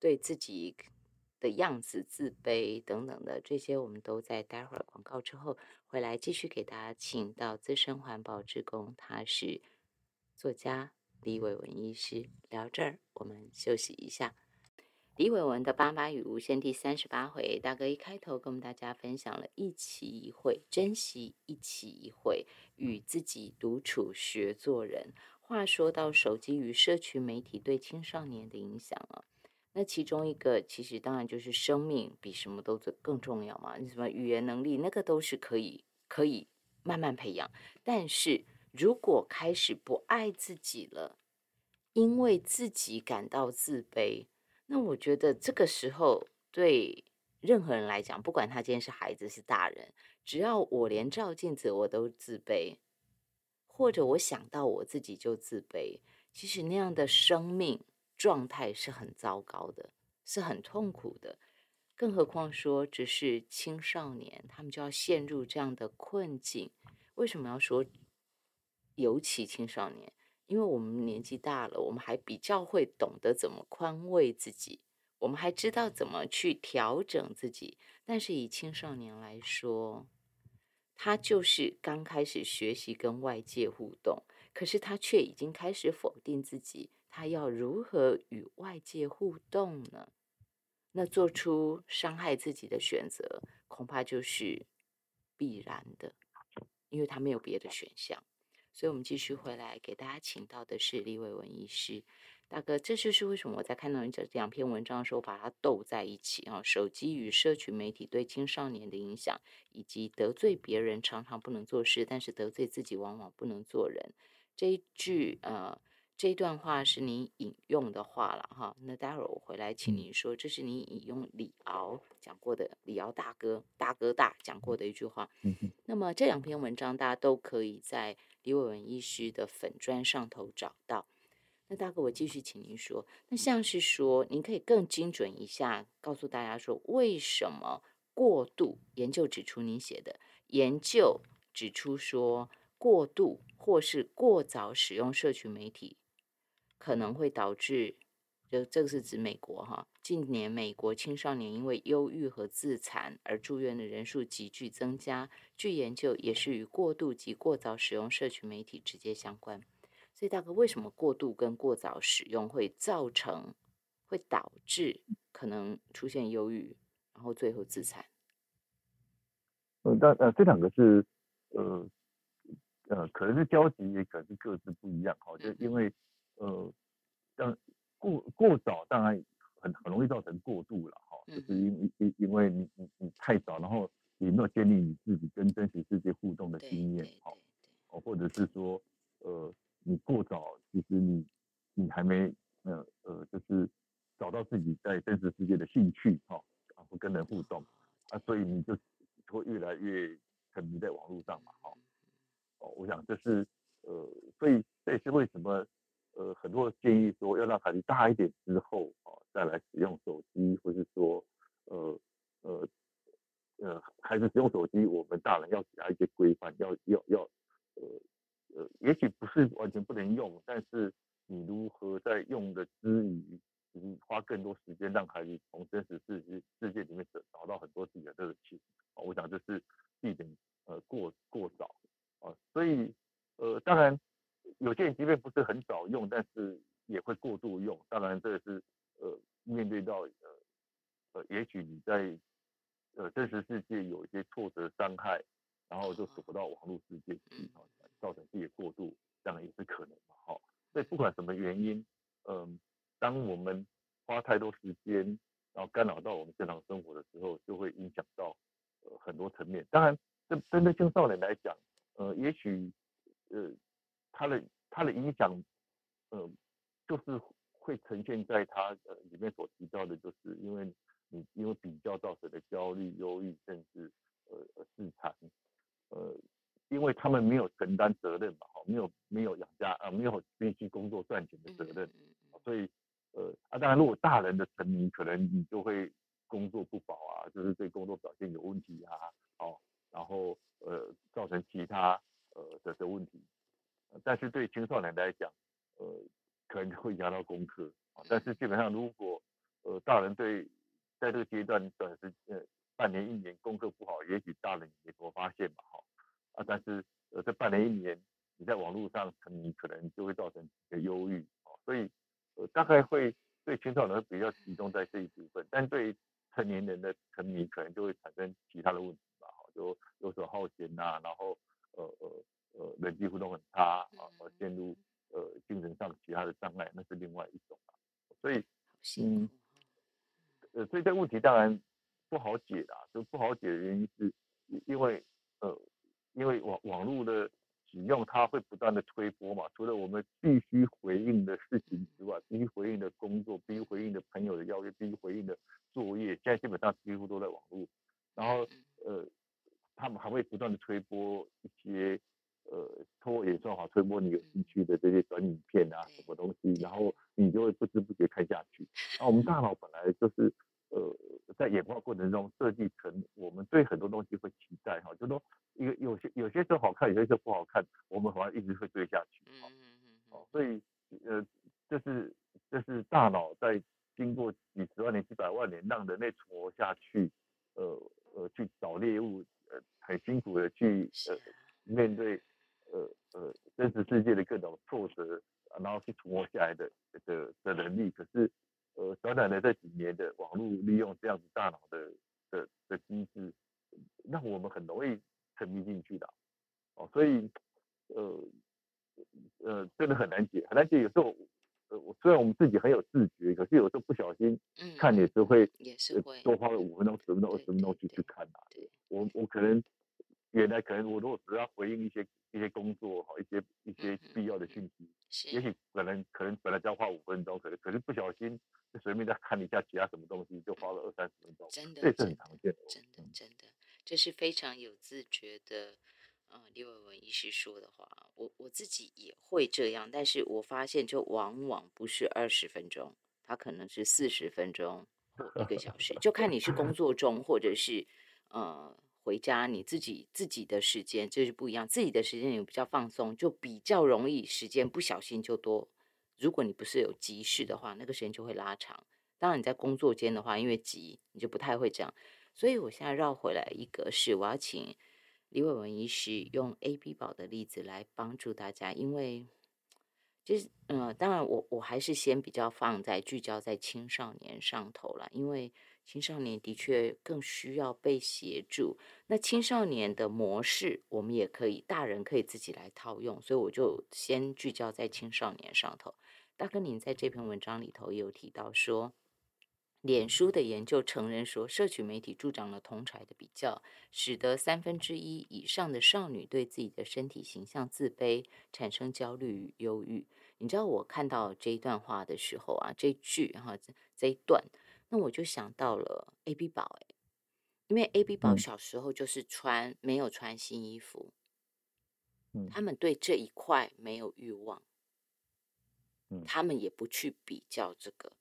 [SPEAKER 1] 对自己的样子自卑等等的这些，我们都在待会儿广告之后回来继续给大家请到资深环保职工，他是作家李伟文医师。聊这儿，我们休息一下。李伟文的八八与无限第三十八回，大哥一开头跟我们大家分享了一期一会，珍惜一期一会，与自己独处学做人。话说到手机与社群媒体对青少年的影响啊，那其中一个其实当然就是生命比什么都更重要嘛。你什么语言能力那个都是可以可以慢慢培养，但是如果开始不爱自己了，因为自己感到自卑。那我觉得这个时候对任何人来讲，不管他今天是孩子是大人，只要我连照镜子我都自卑，或者我想到我自己就自卑，其实那样的生命状态是很糟糕的，是很痛苦的。更何况说只是青少年，他们就要陷入这样的困境。为什么要说尤其青少年？因为我们年纪大了，我们还比较会懂得怎么宽慰自己，我们还知道怎么去调整自己。但是以青少年来说，他就是刚开始学习跟外界互动，可是他却已经开始否定自己。他要如何与外界互动呢？那做出伤害自己的选择，恐怕就是必然的，因为他没有别的选项。所以，我们继续回来给大家请到的是李伟文医师大哥。这就是为什么我在看到你这两篇文章的时候，把它斗在一起啊。手机与社群媒体对青少年的影响，以及得罪别人常常不能做事，但是得罪自己往往不能做人。这一句呃，这段话是你引用的话了哈。那待会儿我回来请您说，这是你引用李敖讲过的，李敖大哥大哥大讲过的一句话。嗯那么这两篇文章大家都可以在。李伟文医师的粉砖上头找到，那大哥，我继续请您说，那像是说，您可以更精准一下，告诉大家说，为什么过度研究指出您写的研究指出说，过度或是过早使用社群媒体，可能会导致。就这个是指美国哈，近年美国青少年因为忧郁和自残而住院的人数急剧增加。据研究，也是与过度及过早使用社群媒体直接相关。所以大哥，为什么过度跟过早使用会造成，会导致可能出现忧郁，然后最后自残？
[SPEAKER 2] 嗯，但呃，这两个是呃呃，可能是交集，也可能是各自不一样。哈，就因为呃，但。过过早当然很很容易造成过度了哈，就是因因因为你你你太早，然后你没有建立你自己跟真实世界互动的经验哈，哦或者是说呃你过早，其实你你还没呃呃就是找到自己在真实世界的兴趣哈，然后跟人互动啊，所以你就会越来越沉迷在网络上嘛哈，哦我想这是呃所以这也是为什么。呃，很多建议说要让孩子大一点之后啊，再来使用手机，或是说，呃呃呃，孩子使用手机，我们大人要给他一些规范，要要要，呃呃，也许不是完全不能用，但是你如何在用的之余，你花更多时间让孩子从真实世界世界里面找找到很多自己的乐趣啊，我想这是避免呃过过早啊，所以呃，当然。有些人即便不是很早用，但是也会过度用。当然，这个是呃面对到呃呃，也许你在呃真实世界有一些挫折伤害，然后就走不到网络世界去，造成自己过度，这样也是可能嘛。好，所以不管什么原因，嗯，当我们花太多时间，然后干扰到我们正常生活的时候，就会影响到呃很多层面。当然，这针对青少年来讲，呃，也许呃。他的他的影响，呃，就是会呈现在他呃里面所提到的，就是因为你因为比较造成的焦虑、忧郁，甚至呃呃自残，呃，因为他们没有承担责任嘛，哈，没有没有养家啊，没有必须工作赚钱的责任，所以呃啊，当然如果大人的沉迷，可能你就会工作不保啊，就是对工作表现有问题啊，哦，然后呃造成其他呃的的问题。但是对青少年来讲，呃，可能会压到功课啊。但是基本上，如果呃大人对在这个阶段短时呃半年一年功课不好，也许大人也多发现嘛，哈啊。但是呃这半年一年你在网络上沉迷，可能就会造成一个忧郁啊。所以呃大概会对青少年比较集中在这一部分，但对成年人的沉迷可能就会产生其他的问题吧，哈，就游手好闲呐，然后呃呃。呃，人际互动很差啊，而陷入呃精神上其他的障碍，那是另外一种啊。所以，
[SPEAKER 1] 嗯，
[SPEAKER 2] 呃，所以这个问题当然不好解啦。就不好解的原因是，因为呃，因为网网络的使用，它会不断的推波嘛。除了我们必须回应的事情之外，必须回应的工作，必须回应的朋友的邀约，必须回应的作业，现在基本上几乎都在网络。然后呃，他们还会不断的推波一些。呃，通过演算法推播你有兴趣的这些短影片啊，什么东西，然后你就会不知不觉看下去。那我们大脑本来就是呃，在演化过程中设计成我们对很多东西会期待哈，就说有有些有些时候好看，有些时候不好看，我们好像一直会追下去。嗯嗯嗯。哦，所以呃，这是这是大脑在经过几十万年、几百万年让人类存活下去，呃呃，去找猎物，呃，很辛苦的去呃面对。呃呃，真实世界的各种挫折，然后去存活下来的的的能力，可是呃，短短的这几年的网络利用这样子大脑的的的机制，让我们很容易沉迷进去的哦，所以呃呃，真的很难解，很难解。有时候呃，虽然我们自己很有自觉，可是有时候不小心看也是会
[SPEAKER 1] 也是会
[SPEAKER 2] 多花了五分钟、十分钟、二十分钟去去看啊。我我可能。原来可能我如果只要回应一些一些工作哈，一些一些必要的信息，也许可能可能本来只要花五分钟，可能可是不小心就随便再看一下其他什么东西，就花了二三十分钟，
[SPEAKER 1] 真的，
[SPEAKER 2] 这是很常见的，
[SPEAKER 1] 真的真的，这是非常有自觉的。呃，李伟文医师说的话，我我自己也会这样，但是我发现就往往不是二十分钟，它可能是四十分钟或一个小时，就看你是工作中或者是呃。回家你自己自己的时间就是不一样，自己的时间也比较放松，就比较容易时间不小心就多。如果你不是有急事的话，那个时间就会拉长。当然你在工作间的话，因为急，你就不太会这样。所以我现在绕回来一个，是我要请李伟文医师用 A B 宝的例子来帮助大家，因为就是嗯，当然我我还是先比较放在聚焦在青少年上头了，因为。青少年的确更需要被协助。那青少年的模式，我们也可以，大人可以自己来套用。所以我就先聚焦在青少年上头。大哥，您在这篇文章里头有提到说，脸书的研究承认说，社群媒体助长了同才的比较，使得三分之一以上的少女对自己的身体形象自卑，产生焦虑与忧郁。你知道我看到这一段话的时候啊，这句哈这一段。那我就想到了 A B 宝哎，因为 A B 宝小时候就是穿没有穿新衣服，
[SPEAKER 2] 嗯，
[SPEAKER 1] 他们对这一块没有欲望，
[SPEAKER 2] 嗯，
[SPEAKER 1] 他们也不去比较这个，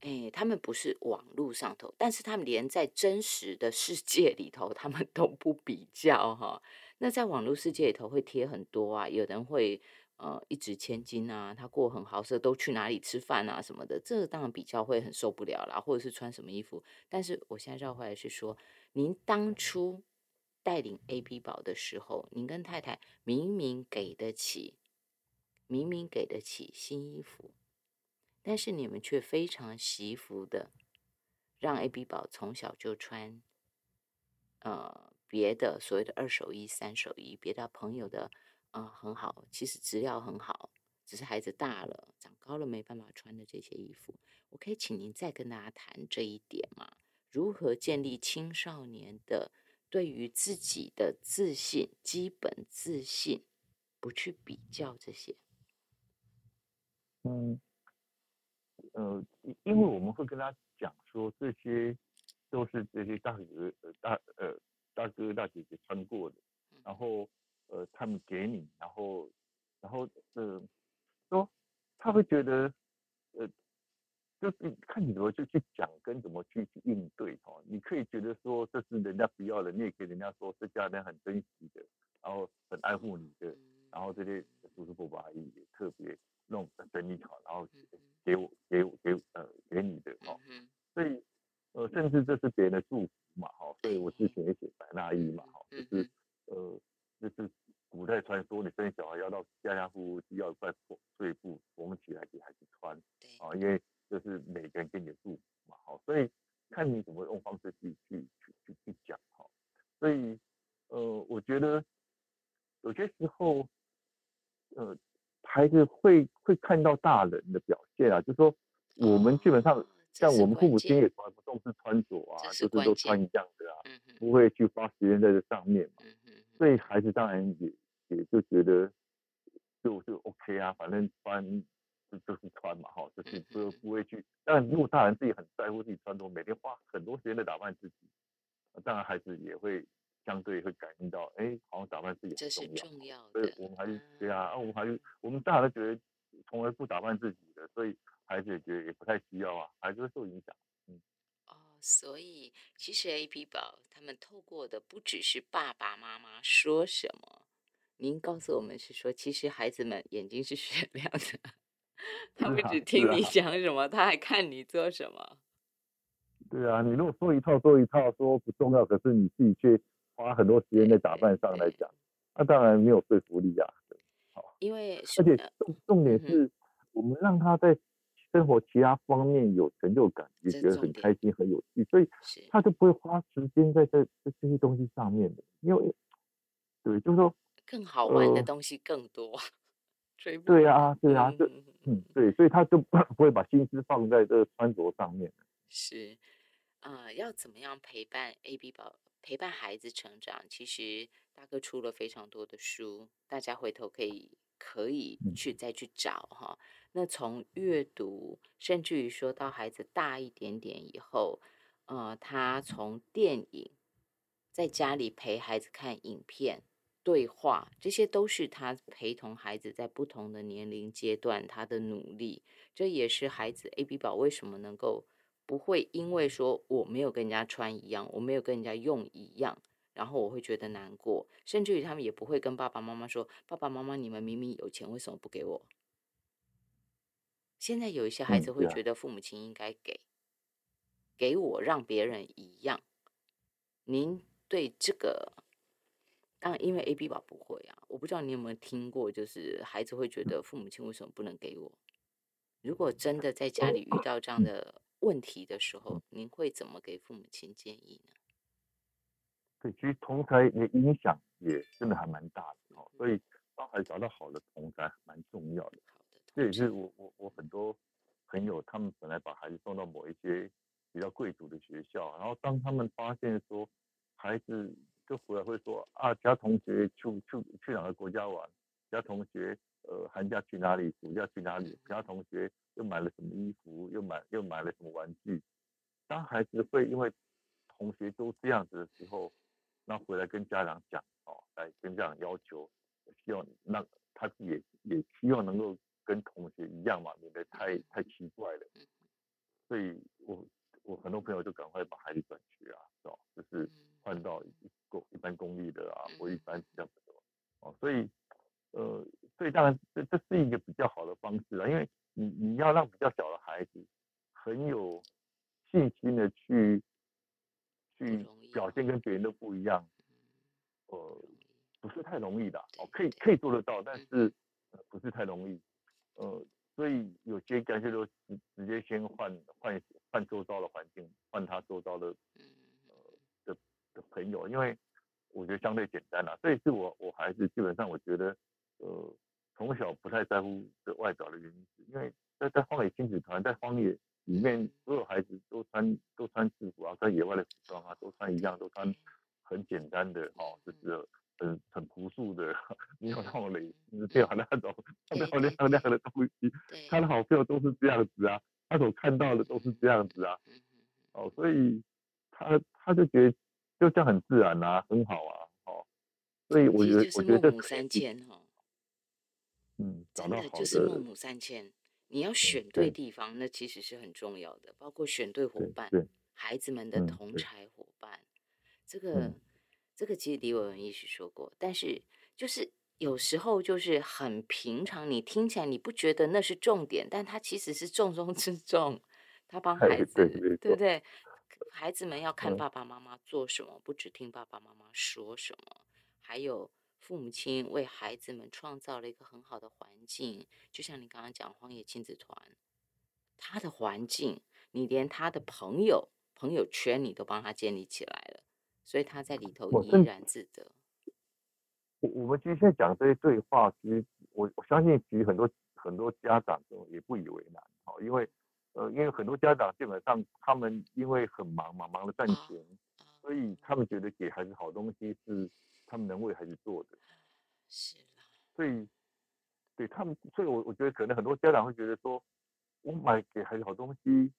[SPEAKER 1] 哎，他们不是网络上头，但是他们连在真实的世界里头，他们都不比较哈。那在网络世界里头会贴很多啊，有人会。呃，一掷千金啊，他过很豪奢，都去哪里吃饭啊什么的，这当然比较会很受不了啦，或者是穿什么衣服。但是我现在绕回来是说，您当初带领 A B 宝的时候，您跟太太明明给得起，明明给得起新衣服，但是你们却非常惜福的让 A B 宝从小就穿，呃，别的所谓的二手衣、三手衣，别的朋友的。啊，很好，其实质量很好，只是孩子大了，长高了没办法穿的这些衣服。我可以请您再跟大家谈这一点吗？如何建立青少年的对于自己的自信、基本自信，不去比较这些？
[SPEAKER 2] 嗯，呃，因为我们会跟他讲说，这些都是这些大哥、大呃大哥大姐姐穿过的，然后。呃，他们给你，然后，然后，呃，说他会觉得，呃，就是看你怎么去去讲，跟怎么去去应对哦。你可以觉得说这是人家不要的，你也可以人家说这家人很珍惜的，然后很爱护你的，然后这些叔叔伯伯阿姨也特别弄整理好，然后给我给我给呃给你的哦。所以呃，甚至这是别人的祝福嘛，哈。所以我之前也写白纳衣嘛，哈，就是呃，就是古代传说，你生小孩要到家家户户去要一块碎布缝起来给孩子穿，啊，因为就是每个人给你的祝福嘛，好，所以看你怎么用方式去去去去去讲哈。所以呃，我觉得有些时候呃，孩子会会看到大人的表现啊，就是说我们基本上像我们父母亲也从来不重视穿着啊，就是都穿一样的啊，不会去花时间在这上面嘛，所以孩子当然也也就觉得就就 OK 啊，反正穿。就就是穿嘛，哈，就是不不会去。但如果大人自己很在乎自己穿着，每天花很多时间在打扮自己，当然孩子也会相对会感应到，哎，好像打扮自己很重要。所以我们还是对啊，啊，我们还是我们大人觉得从来不打扮自己的，所以孩子也觉得也不太需要啊，孩子会受影响。嗯。
[SPEAKER 1] 哦，所以其实 A P 宝他们透过的不只是爸爸妈妈说什么，您告诉我们是说，其实孩子们眼睛是雪 (laughs) 亮的。他不只 (laughs) 听你讲什么，他还看你做什么。
[SPEAKER 2] 对啊，你如果说一套做一套，说不重要，可是你自己却花很多时间在打扮上来讲，那当然没有说服力啊。
[SPEAKER 1] 好，因为
[SPEAKER 2] 而且重重点是我们让他在生活其他方面有成就感，也觉得很开心、很有趣，所以他就不会花时间在这这这些东西上面的。因为对，就是说
[SPEAKER 1] 更好玩的东西更多。
[SPEAKER 2] 对啊，对啊，就嗯，对，所以他就不会把心思放在这个穿着上面。
[SPEAKER 1] 是，呃，要怎么样陪伴 A B 宝陪伴孩子成长？其实大哥出了非常多的书，大家回头可以可以去再去找哈。那从阅读，甚至于说到孩子大一点点以后，呃，他从电影在家里陪孩子看影片。对话，这些都是他陪同孩子在不同的年龄阶段他的努力。这也是孩子 A B 宝为什么能够不会因为说我没有跟人家穿一样，我没有跟人家用一样，然后我会觉得难过。甚至于他们也不会跟爸爸妈妈说：“爸爸妈妈，你们明明有钱，为什么不给我？”现在有一些孩子会觉得父母亲应该给，给我让别人一样。您对这个？当因为 A B 宝不会啊，我不知道你有没有听过，就是孩子会觉得父母亲为什么不能给我？如果真的在家里遇到这样 (laughs) 的问题的时候，您会怎么给父母亲建议呢？
[SPEAKER 2] 对，其实同才的影响也真的还蛮大的哦，所以帮孩子找到好的同才蛮重要的。好的，这也是我我我很多朋友他们本来把孩子送到某一些比较贵族的学校，然后当他们发现说孩子。就回来会说啊，其他同学去去去哪个国家玩？其他同学呃寒假去哪里？暑假去哪里？其他同学又买了什么衣服？又买又买了什么玩具？当孩子会因为同学都这样子的时候，那回来跟家长讲哦，来跟家长要求，希望那他也也希望能够跟同学一样嘛，免得太太奇怪了。所以我我很多朋友就赶快把孩子转学啊，是吧？就是换到。一般公立的啊，或一般比较多哦，所以呃，所以当然这这是一个比较好的方式啊，因为你你要让比较小的孩子很有信心的去去表现跟别人都不一样，呃，不是太容易的哦，可以可以做得到，但是不是太容易，呃，所以有些干脆就直直接先换换换周遭的环境，换他周遭的呃的的朋友，因为。我觉得相对简单啦，这也是我我孩子基本上我觉得，呃，从小不太在乎的外表的原因，是因为在在荒野亲子团，在荒野里面，所有孩子都穿都穿制服啊，在野外的服装啊，都穿一样，都穿很简单的哦，就是很很朴素的，没有那种蕾丝这样那种漂漂亮亮的东西，他的好朋友都是这样子啊，他所看到的都是这样子啊，哦，所以他他就觉得。就这样很自然啊，很好啊，哦，所以我觉得，我觉得
[SPEAKER 1] 孟母三迁哈，
[SPEAKER 2] 嗯，找到好的，
[SPEAKER 1] 就是孟母三迁，你要选对地方，那其实是很重要的，包括选对伙伴，孩子们的同柴伙伴。这个这个其实李伟文也许说过，但是就是有时候就是很平常，你听起来你不觉得那是重点，但他其实是重中之重。他帮孩子，对不对？孩子们要看爸爸妈妈做什么，不只听爸爸妈妈说什么，还有。父母亲为孩子们创造了一个很好的环境，就像你刚刚讲荒野亲子团，他的环境，你连他的朋友朋友圈你都帮他建立起来了，所以他在里头怡然自得。
[SPEAKER 2] 我我们今天讲这些对话，其实我我相信，其实很多很多家长都也不以为难，好，因为呃，因为很多家长基本上他们因为很忙嘛，忙着赚钱，所以他们觉得给孩子好东西是。他们能为孩子做的，
[SPEAKER 1] 是
[SPEAKER 2] 所以对他们，所以我我觉得可能很多家长会觉得说，我买给孩子好东西，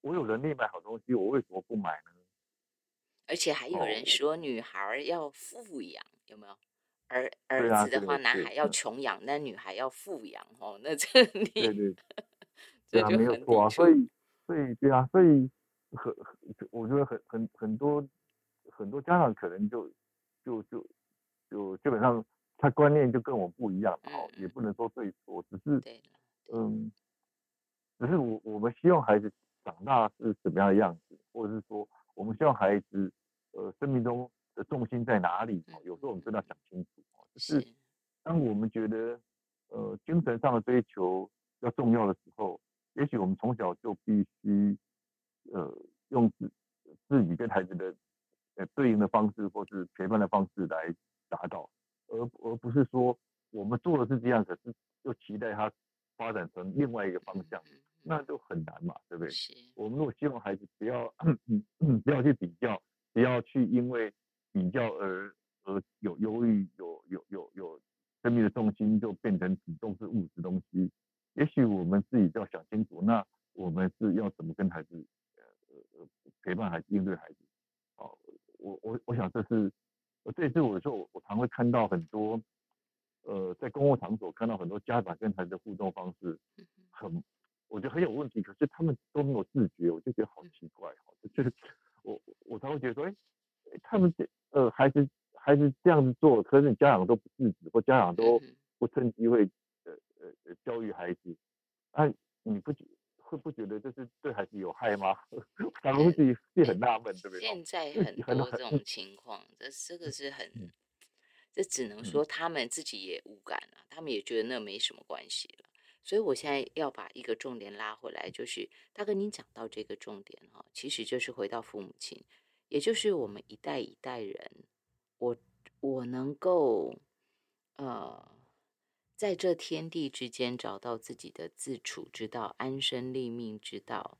[SPEAKER 2] 我有能力买好东西，我为什么不买呢？
[SPEAKER 1] 而且还有人说，女孩要富养，有没有？儿儿子的话，男孩要穷养，那女孩要富养哦。那这 (laughs)
[SPEAKER 2] 你对对，对啊，没有错啊。所以所以对啊，所以很我觉得很很很多很多家长可能就。就就就基本上，他观念就跟我不一样，哦，也不能说对错，只是，嗯，只是我我们希望孩子长大是什么样的样子，或者是说，我们希望孩子，呃，生命中的重心在哪里？有时候我们真的要想清楚，就是当我们觉得，呃，精神上的追求要重要的时候，也许我们从小就必须，呃，用自自己跟孩子的。呃，对应的方式或是陪伴的方式来达到，而而不是说我们做的是这样，可是又期待他发展成另外一个方向，那就很难嘛，对不对？我们如果希望孩子不要 (clears throat) 不要去比较，不要去因为比较而而有忧郁，有有有有生命的重心就变成只重视物质东西，也许我们自己就要想清楚，那我们是要怎么跟孩子呃呃陪伴孩子，应对孩子。我我我想这是，这也是我说我我常会看到很多，呃，在公共场所看到很多家长跟孩子的互动方式，很我觉得很有问题，可是他们都没有自觉，我就觉得好奇怪哈，就是我我才会觉得说，哎，他们这呃孩子孩子这样子做，可是家长都不制止，或家长都不趁机会呃教育孩子，啊你不觉？会不觉得这是对孩子有害吗？(laughs) 反而自己也很纳闷，对不对？
[SPEAKER 1] 现在很多这种情况，这这个是很，这只能说他们自己也无感了，他们也觉得那没什么关系了。所以我现在要把一个重点拉回来，就是大哥，您讲到这个重点哈，其实就是回到父母亲，也就是我们一代一代人，我我能够呃。在这天地之间找到自己的自处之道、安身立命之道，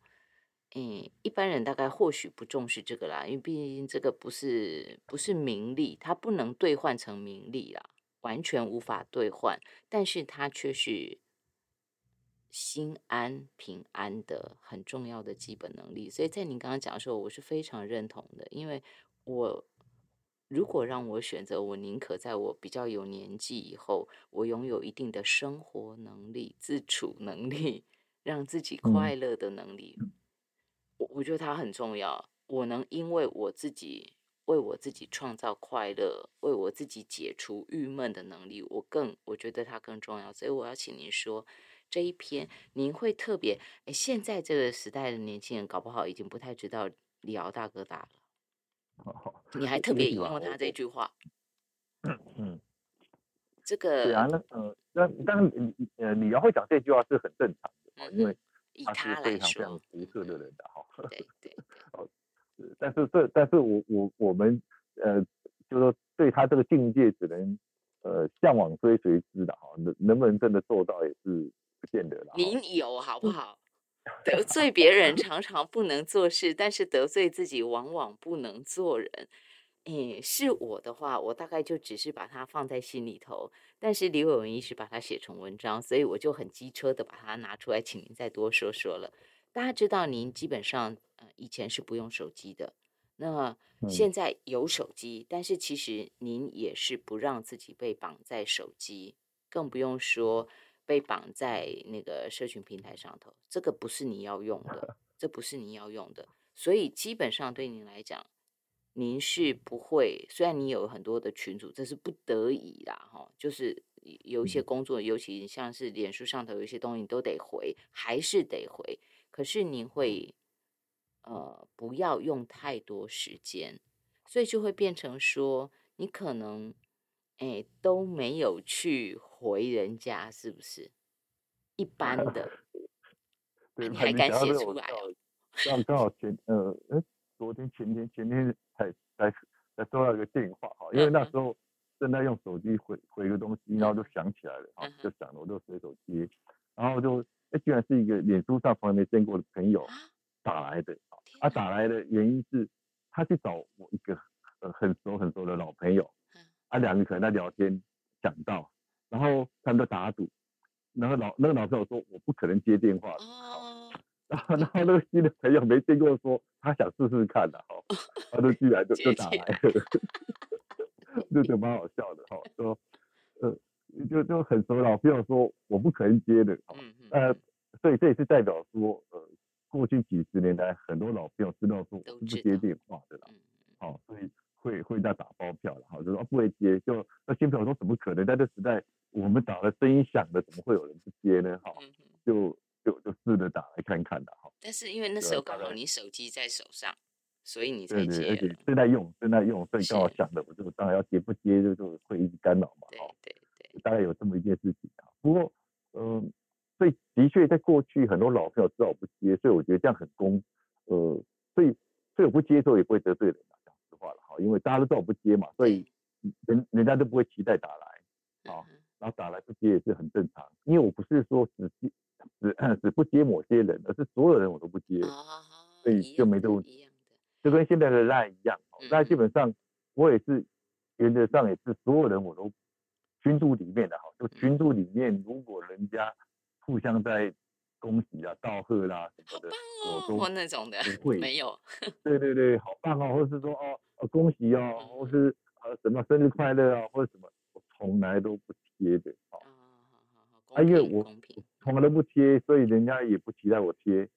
[SPEAKER 1] 嗯，一般人大概或许不重视这个啦，因为毕竟这个不是不是名利，它不能兑换成名利啦，完全无法兑换，但是它却是心安平安的很重要的基本能力。所以在您刚刚讲的时候，我是非常认同的，因为我。如果让我选择，我宁可在我比较有年纪以后，我拥有一定的生活能力、自处能力，让自己快乐的能力。我我觉得它很重要。我能因为我自己为我自己创造快乐，为我自己解除郁闷的能力，我更我觉得它更重要。所以我要请您说这一篇，您会特别哎，现在这个时代的年轻人搞不好已经不太知道李敖大哥大了。(laughs) 你还特别引用他这句话，(clears throat) 嗯，这个
[SPEAKER 2] 对啊，那呃，那当然，你呃，你要会讲这句话是很正常的，因为他是非常非常独特的人的哈。
[SPEAKER 1] 对对。
[SPEAKER 2] 哦，(laughs) 但是这，但是我我我们呃，就说对他这个境界，只能呃向往追随之的哈，能能不能真的做到也是不见得了。
[SPEAKER 1] 您有好不好？得罪别人常常不能做事，但是得罪自己往往不能做人。诶，是我的话，我大概就只是把它放在心里头。但是李伟文医师把它写成文章，所以我就很机车的把它拿出来，请您再多说说了。大家知道，您基本上呃以前是不用手机的，那现在有手机，但是其实您也是不让自己被绑在手机，更不用说。被绑在那个社群平台上头，这个不是你要用的，(laughs) 这不是你要用的，所以基本上对您来讲，您是不会。虽然你有很多的群主，这是不得已啦，哈，就是有一些工作，尤其像是脸书上头有一些东西，你都得回，还是得回。可是您会，呃，不要用太多时间，所以就会变成说，你可能。哎，都没有去回人家，是不是？一 (laughs) 般的，
[SPEAKER 2] 对，
[SPEAKER 1] 你还敢写出来？
[SPEAKER 2] 刚刚好前呃，哎，昨天前天前天才才才收到一个电话哈，(laughs) 因为那时候正在用手机回回个东西，然后就想起来了哈，就想了，我就随手接，然后就哎，居然是一个脸书上从来没见过的朋友打来的，他打来的原因是他去找我一个呃很熟很熟的老朋友。啊，两个可能在聊天，讲到，然后他们在打赌，然后老那个老朋友说我不可能接电话，哦，然后然后那个新的朋友没见过说他想试试看的哈，(laughs) 他就居然就就打来了，(laughs) 就就蛮好笑的哈，说呃就就很熟老朋友说我不可能接的，嗯嗯，呃，所以这也是代表说呃过去几十年来很多老朋友知道说我是不接电话的啦，好，所以。会会在打包票了，哈，就说不会接，就那新朋友说怎么可能？在这时代，我们打了声音响的，怎么会有人不接呢？哈，就就就试着打来看看的，哈。
[SPEAKER 1] 但是因为那时候刚好你手机在手上，所以你才接。
[SPEAKER 2] 而且正在用，正在用，所以刚好响的，我就当然要接，不接就就会一直干扰嘛，
[SPEAKER 1] 哈。对对。
[SPEAKER 2] 大概有这么一件事情啊。不过，嗯，所以的确在过去很多老朋友知道我不接，所以我觉得这样很公，呃，所以所以我不接的时候也不会得罪人。因为大家都知道我不接嘛，所以人人家都不会期待打来，啊，然后打来不接也是很正常，因为我不是说只接只 (clears throat) 只不接某些人，而是所有人我都不接，所以就没这问题，就跟现在的赖一样，那基本上我也是原则上也是所有人我都群组里面的哈，就群组里面如果人家互相在。恭喜啊，道贺啦什么的，
[SPEAKER 1] 我都那种的
[SPEAKER 2] 不会
[SPEAKER 1] 没有。
[SPEAKER 2] 对对对，好棒哦，或者是说哦哦恭喜哦，或是呃什么生日快乐啊，或者什么，我从来都不贴的。
[SPEAKER 1] 哦，好好
[SPEAKER 2] 因为我从来都不贴，所以人家也不期待我贴。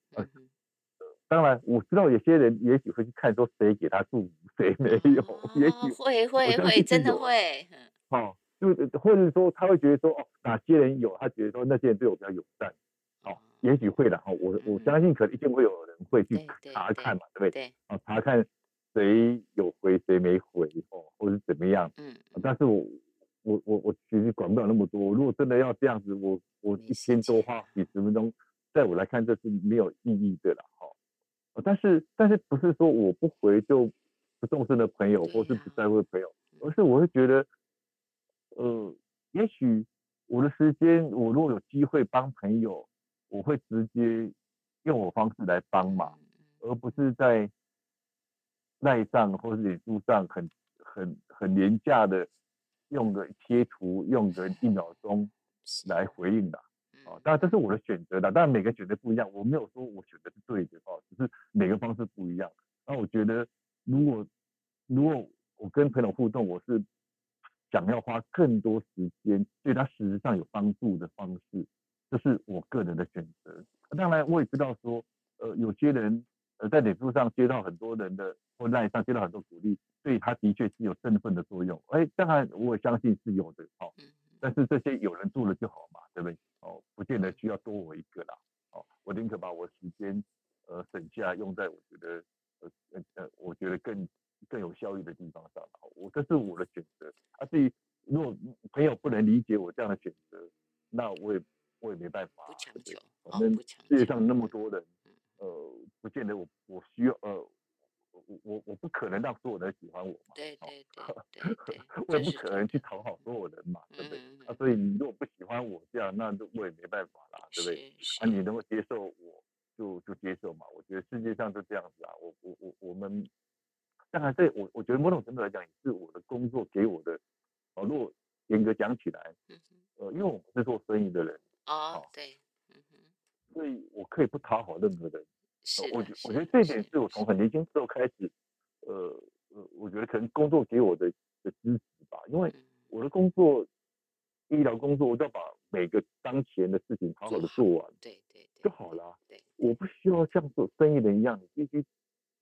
[SPEAKER 2] 当然我知道有些人也许会去看说谁给他祝福，谁没有，也许
[SPEAKER 1] 会会会真的会。
[SPEAKER 2] 哦，就或者说他会觉得说哦哪些人有，他觉得说那些人对我比较友善。也许会的哈，我我相信可能一定会有人会去查看嘛，对不对？
[SPEAKER 1] 对。
[SPEAKER 2] 啊，查看谁有回谁没回哦，或者怎么样？嗯。但是我我我我其实管不了那么多。如果真的要这样子，我我一天多花几十分钟，在我来看这是没有意义的了，哈。但是但是不是说我不回就不重视的朋友，或是不在乎的朋友，而是我会觉得，呃，也许我的时间，我如果有机会帮朋友。我会直接用我方式来帮忙，而不是在赖上或是脸书上很很很廉价的用个贴图，用个一秒钟来回应的。啊，当然这是我的选择的，当然每个选择不一样，我没有说我选择是对的哦，只是每个方式不一样。那我觉得，如果如果我跟朋友互动，我是想要花更多时间对他实质上有帮助的方式。这是我个人的选择。当然，我也知道说，呃，有些人呃在脸书上接到很多人的，或赖上接到很多鼓励，所以他的确是有振奋的作用。哎，当然我也相信是有的，哦。但是这些有人做了就好嘛，对不对？哦，不见得需要多我一个啦。哦，我宁可把我时间呃省下，用在我觉得呃呃呃，我觉得更更有效益的地方上。我这是我的选择。啊，至于如果朋友不能理解我这样的选择，那我也。我也没办法，
[SPEAKER 1] 不强求。
[SPEAKER 2] 反正世界上那么多人，呃，不见得我我需要，呃，我我我不可能让所有人喜欢我嘛。
[SPEAKER 1] 对对 (laughs) 对对。
[SPEAKER 2] 我也不可能去讨好所有人嘛，对不对？啊，所以你如果不喜欢我这样，那我也没办法啦，对不对？啊，你能够接受我，就就接受嘛。我觉得世界上就这样子啊。我我我我们，当然这我我觉得某种程度来讲，也是我的工作给我的。哦，如果严格讲起来，呃，因为我们是做生意的人。
[SPEAKER 1] 哦，对，
[SPEAKER 2] 所以我可以不讨好任何人。
[SPEAKER 1] 是，
[SPEAKER 2] 我觉我觉得这一点是我从很年轻时候开始，呃呃，我觉得可能工作给我的的支持吧。因为我的工作，医疗工作，我都要把每个当前的事情好好的做完，
[SPEAKER 1] 对对
[SPEAKER 2] 就好了。
[SPEAKER 1] 对，
[SPEAKER 2] 我不需要像做生意人一样，你必须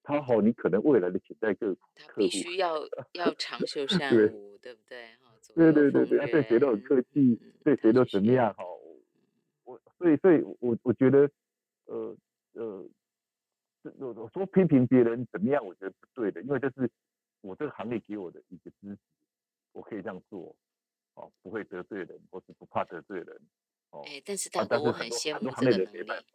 [SPEAKER 2] 讨好你可能未来的潜在客
[SPEAKER 1] 他必须要 (laughs) 要长袖善舞，对不对？哈，
[SPEAKER 2] 对对对对，对谁都很客气，对谁都怎么样？所以所以，我我觉得，呃呃，我我说批评别人怎么样，我觉得不对的，因为这是我这个行业给我的一个支持，我可以这样做。哦，不会得罪人，或是不怕得罪人。哦，
[SPEAKER 1] 哎，但是大哥，我很羡慕这个能力。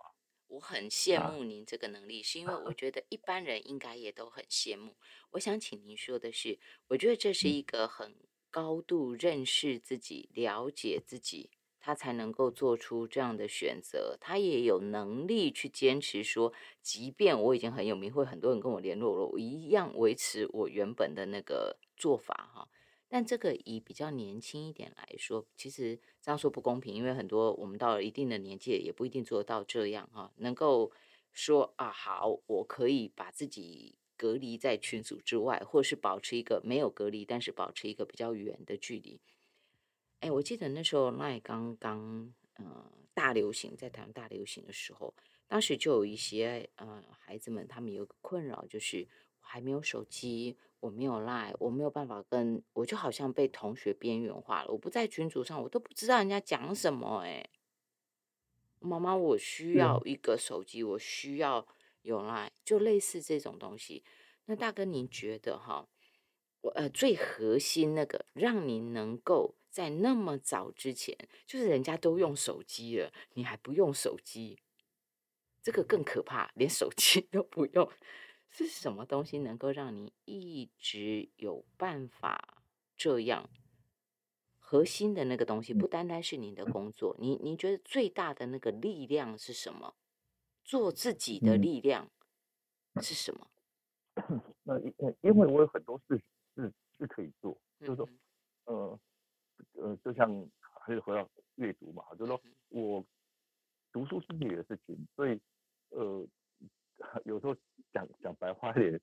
[SPEAKER 1] 我很羡慕您这个能力，是因为我觉得一般人应该也都很羡慕。我想请您说的是，我觉得这是一个很高度认识自己、了解自己，他才能够做出这样的选择。他也有能力去坚持说，即便我已经很有名，会很多人跟我联络了，我一样维持我原本的那个做法。哈。但这个以比较年轻一点来说，其实这样说不公平，因为很多我们到了一定的年纪，也不一定做到这样哈。能够说啊，好，我可以把自己隔离在群组之外，或是保持一个没有隔离，但是保持一个比较远的距离。哎，我记得那时候那刚刚呃大流行，在台湾大流行的时候，当时就有一些呃孩子们，他们有个困扰，就是我还没有手机。我没有赖，我没有办法跟，我就好像被同学边缘化了。我不在群组上，我都不知道人家讲什么。哎，妈妈，我需要一个手机，我需要有赖，就类似这种东西。那大哥，您觉得哈，我呃最核心那个，让您能够在那么早之前，就是人家都用手机了，你还不用手机，这个更可怕，连手机 (laughs) 都不用。是什么东西能够让你一直有办法这样？核心的那个东西不单单是你的工作，你你觉得最大的那个力量是什么？做自己的力量是什么？
[SPEAKER 2] 那因因为我有很多事是是可以做，就是说，呃呃，就像还是回到阅读嘛，就是说我读书是自己的事情，所以呃。(laughs) 有时候讲讲白话一点，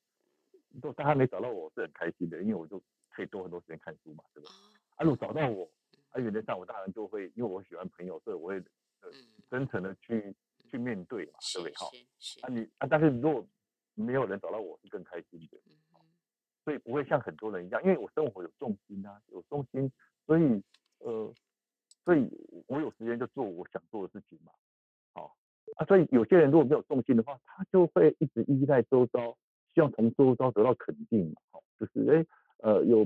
[SPEAKER 2] 都大家没找到我是很开心的，因为我就可以多很多时间看书嘛，对吧？啊，如果找到我，啊，原则上我当然就会，因为我喜欢朋友，所以我会呃真诚的去去面对嘛，对不对？好，啊你啊，但是如果没有人找到我是更开心的，所以不会像很多人一样，因为我生活有重心啊，有重心，所以呃，所以我有时间就做我想做的事情嘛。啊，所以有些人如果没有重心的话，他就会一直依赖周遭，希望从周遭得到肯定嘛，好，就是哎，呃，有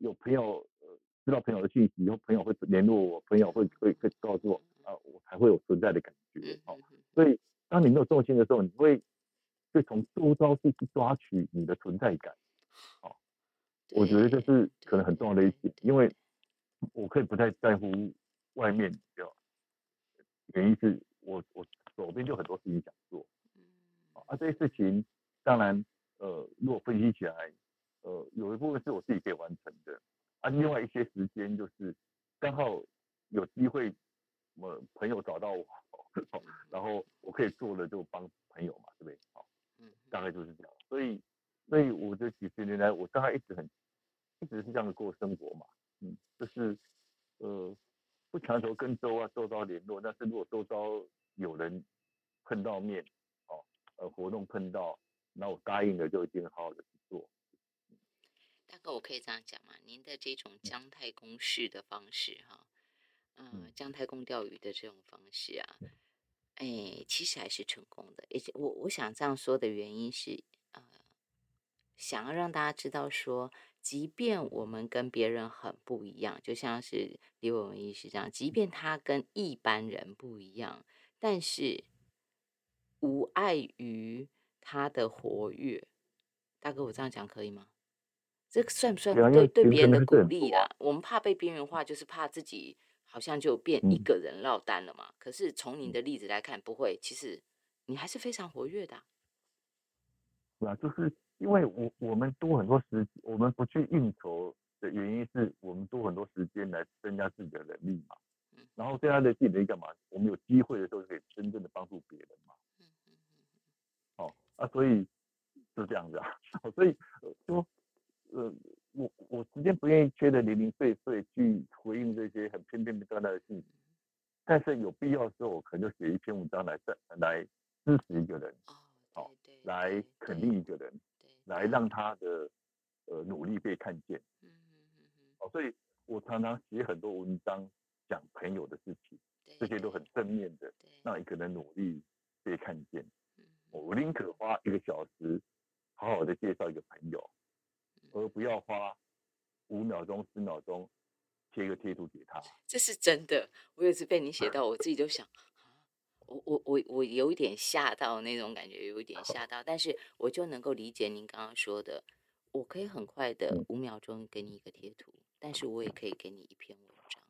[SPEAKER 2] 有朋友呃知道朋友的信息，以后朋友会联络我，朋友会会会告诉我，啊，我才会有存在的感觉，好，所以当你没有重心的时候，你会会从周遭去去抓取你的存在感，好，我觉得这是可能很重要的一点，因为我可以不太在乎外面，原因是我我。手边就很多事情想做，啊，这些事情当然，呃，如果分析起来，呃，有一部分是我自己可以完成的，啊，另外一些时间就是刚好有机会，我朋友找到我，然后我可以做的就帮朋友嘛，对不对？好，嗯，大概就是这样，所以，所以我这几十年来，我大概一直很，一直是这样的过生活嘛，嗯，就是，呃，不强求跟周啊周遭联络，但是如果周遭有人碰到面，哦，呃，活动碰到，那我答应了就一定好好的去做。
[SPEAKER 1] 大哥，我可以这样讲吗？您的这种姜太公式的方式，哈，嗯，姜太公钓鱼的这种方式啊，哎，其实还是成功的。而且我我想这样说的原因是，呃，想要让大家知道说，即便我们跟别人很不一样，就像是李伟文医师这样，即便他跟一般人不一样。但是无碍于他的活跃，大哥，我这样讲可以吗？这算不算对对别人的鼓励啊？我们怕被边缘化，就是怕自己好像就变一个人落单了嘛。可是从你的例子来看，不会，其实你还是非常活跃的。
[SPEAKER 2] 对啊，就是因为我我们多很多时，我们不去应酬的原因是我们多很多时间来增加自己的能力嘛。嗯然后对他的技能干嘛？我们有机会的时候可以真正的帮助别人嘛。啊，所以是这样子啊。(laughs) 所以说，呃，我我时间不愿意缺的零零碎碎去回应这些很偏偏的是有必要的时候，我可能就写一篇文章来赞来支持一个人，
[SPEAKER 1] 好，
[SPEAKER 2] 来肯定一个人，来让他的呃努力被看见。嗯嗯嗯哦，所以我常常写很多文章讲朋友的事情，这些都很正面的，让一个人努力被看见。我宁可花一个小时好好的介绍一个朋友，而不要花五秒钟、十秒钟贴一个贴图给他。
[SPEAKER 1] 这是真的，我有次被你写到，我自己都想，我我我我有一点吓到那种感觉，有一点吓到，但是我就能够理解您刚刚说的，我可以很快的五秒钟给你一个贴图，但是我也可以给你一篇文章，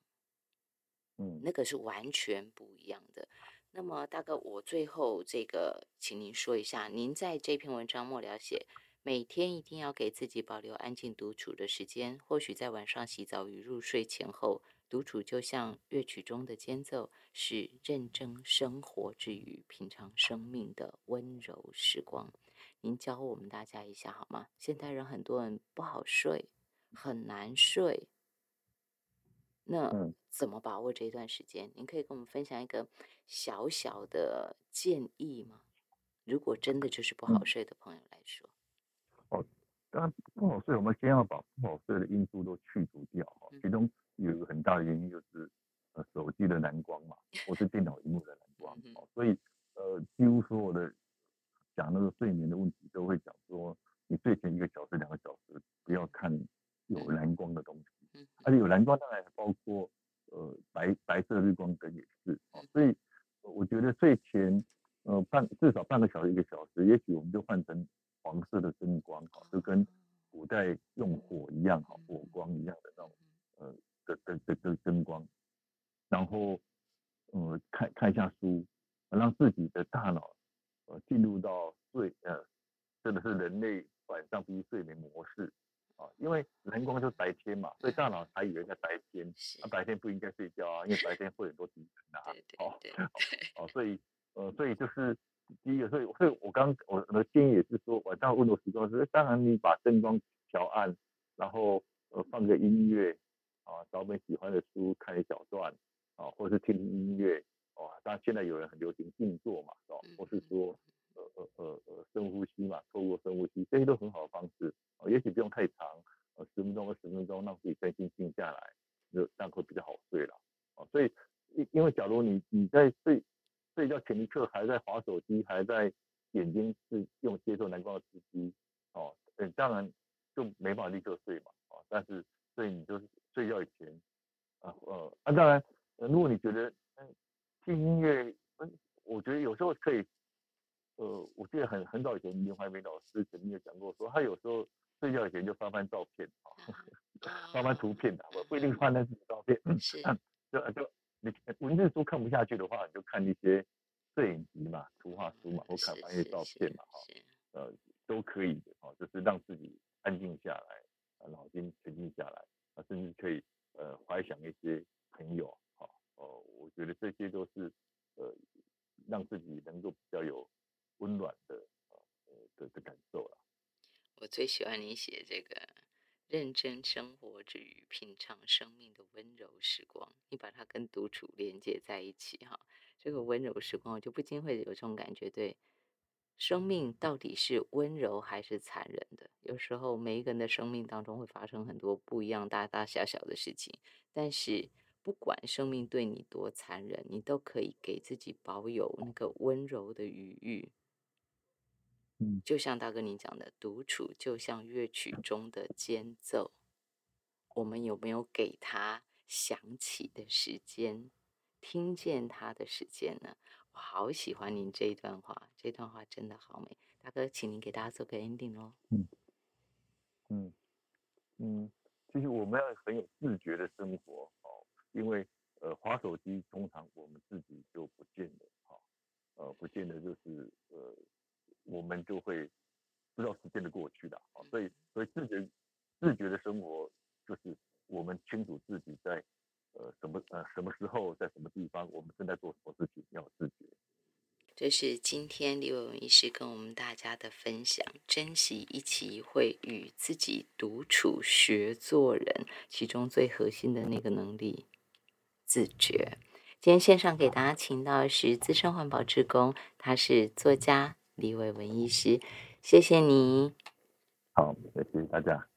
[SPEAKER 2] 嗯，
[SPEAKER 1] 那个是完全不一样的。那么，大哥，我最后这个，请您说一下，您在这篇文章末了写，每天一定要给自己保留安静独处的时间。或许在晚上洗澡与入睡前后，独处就像乐曲中的间奏，是认真生活之余品尝生命的温柔时光。您教我们大家一下好吗？现代人很多人不好睡，很难睡。那怎么把握这一段时间？您可以跟我们分享一个小小的建议吗？如果真的就是不好睡的朋友来说，
[SPEAKER 2] 哦，当然不好睡，我们先要把不好睡的因素都去除掉哈。其中有一个很大的原因就是呃手机的蓝光嘛，或是电脑荧幕的蓝光，所以呃几乎所有的讲那个睡眠的问题都会讲说，你睡前一个小时、两个小时不要看有蓝光的东西。而且有蓝光，当然包括呃白白色日光灯也是啊，所以我觉得睡前呃半至少半个小时一个小时，也许我们就换成黄色的灯光哈，就跟古代用火一样哈，火光一样的那种呃的的的的灯光，然后呃看看一下书，让自己的大脑呃进入到睡呃真的是人类晚上必须睡眠模式。因为蓝光就是白天嘛，所以大脑还以为在白天，那白天不应该睡觉啊，因为白天会很多敌人啊，
[SPEAKER 1] 哦，
[SPEAKER 2] 哦，所以呃，所以就是第一个，所以所以我刚我的建议也是说，晚上温柔时光是，当然你把灯光调暗，然后呃放个音乐啊，找本喜欢的书看一小段啊，或者是听听音乐，哇，当然现在有人很流行静坐嘛，哦，或是说。呃呃呃呃，深呼吸嘛，透过深呼吸，这些都很好的方式。哦，也许不用太长，呃，十分钟二十分钟，让自己身心静下来，就这样会比较好睡了。哦，所以因因为假如你你在睡睡觉前一刻还在划手机，还在眼睛是用接受蓝光的刺激，哦，嗯，当然就没办法立刻睡嘛。哦，但是所以你就是睡觉以前，啊呃啊，当然，如果你觉得嗯听音乐，嗯，我觉得有时候可以。呃，我记得很很早以前，林怀民老师曾经有讲过，说他有时候睡觉以前就翻翻照片 (laughs) 啊，翻翻图片的，不不一定翻那自己照片，
[SPEAKER 1] 是，
[SPEAKER 2] 就就你文字书看不下去的话，你就看一些摄影集嘛、图画书嘛，或看翻一些照片嘛，哈，呃，都可以的，哦，就是让自己安静下来，脑筋沉静下来，啊，甚至可以呃怀想一些朋友，哈，哦，我觉得这些都是呃让自己能够比较有。温暖的呃的的感受了。
[SPEAKER 1] 我最喜欢你写这个认真生活之余品尝生命的温柔时光，你把它跟独处连接在一起哈。这个温柔时光，我就不禁会有这种感觉，对生命到底是温柔还是残忍的？有时候每一个人的生命当中会发生很多不一样大大小小的事情，但是不管生命对你多残忍，你都可以给自己保有那个温柔的余裕。就像大哥您讲的，独处就像乐曲中的间奏，我们有没有给他响起的时间，听见他的时间呢？我好喜欢您这一段话，这段话真的好美。大哥，请您给大家做个 ending 哦。
[SPEAKER 2] 嗯嗯嗯，其实我们要很有自觉的生活哦，因为呃，滑手机通常我们自己就不见得哈，呃，不见得就是呃。我们就会不知道时间的过去的啊，所以所以自觉自觉的生活就是我们清楚自己在呃什么呃什么时候在什么地方，我们正在做什么事情，要自觉。
[SPEAKER 1] 这是今天李伟文医师跟我们大家的分享，珍惜一期一会与自己独处学做人，其中最核心的那个能力——自觉。今天线上给大家请到的是资深环保志工，他是作家一位文艺师，谢谢你。
[SPEAKER 2] 好，谢谢大家。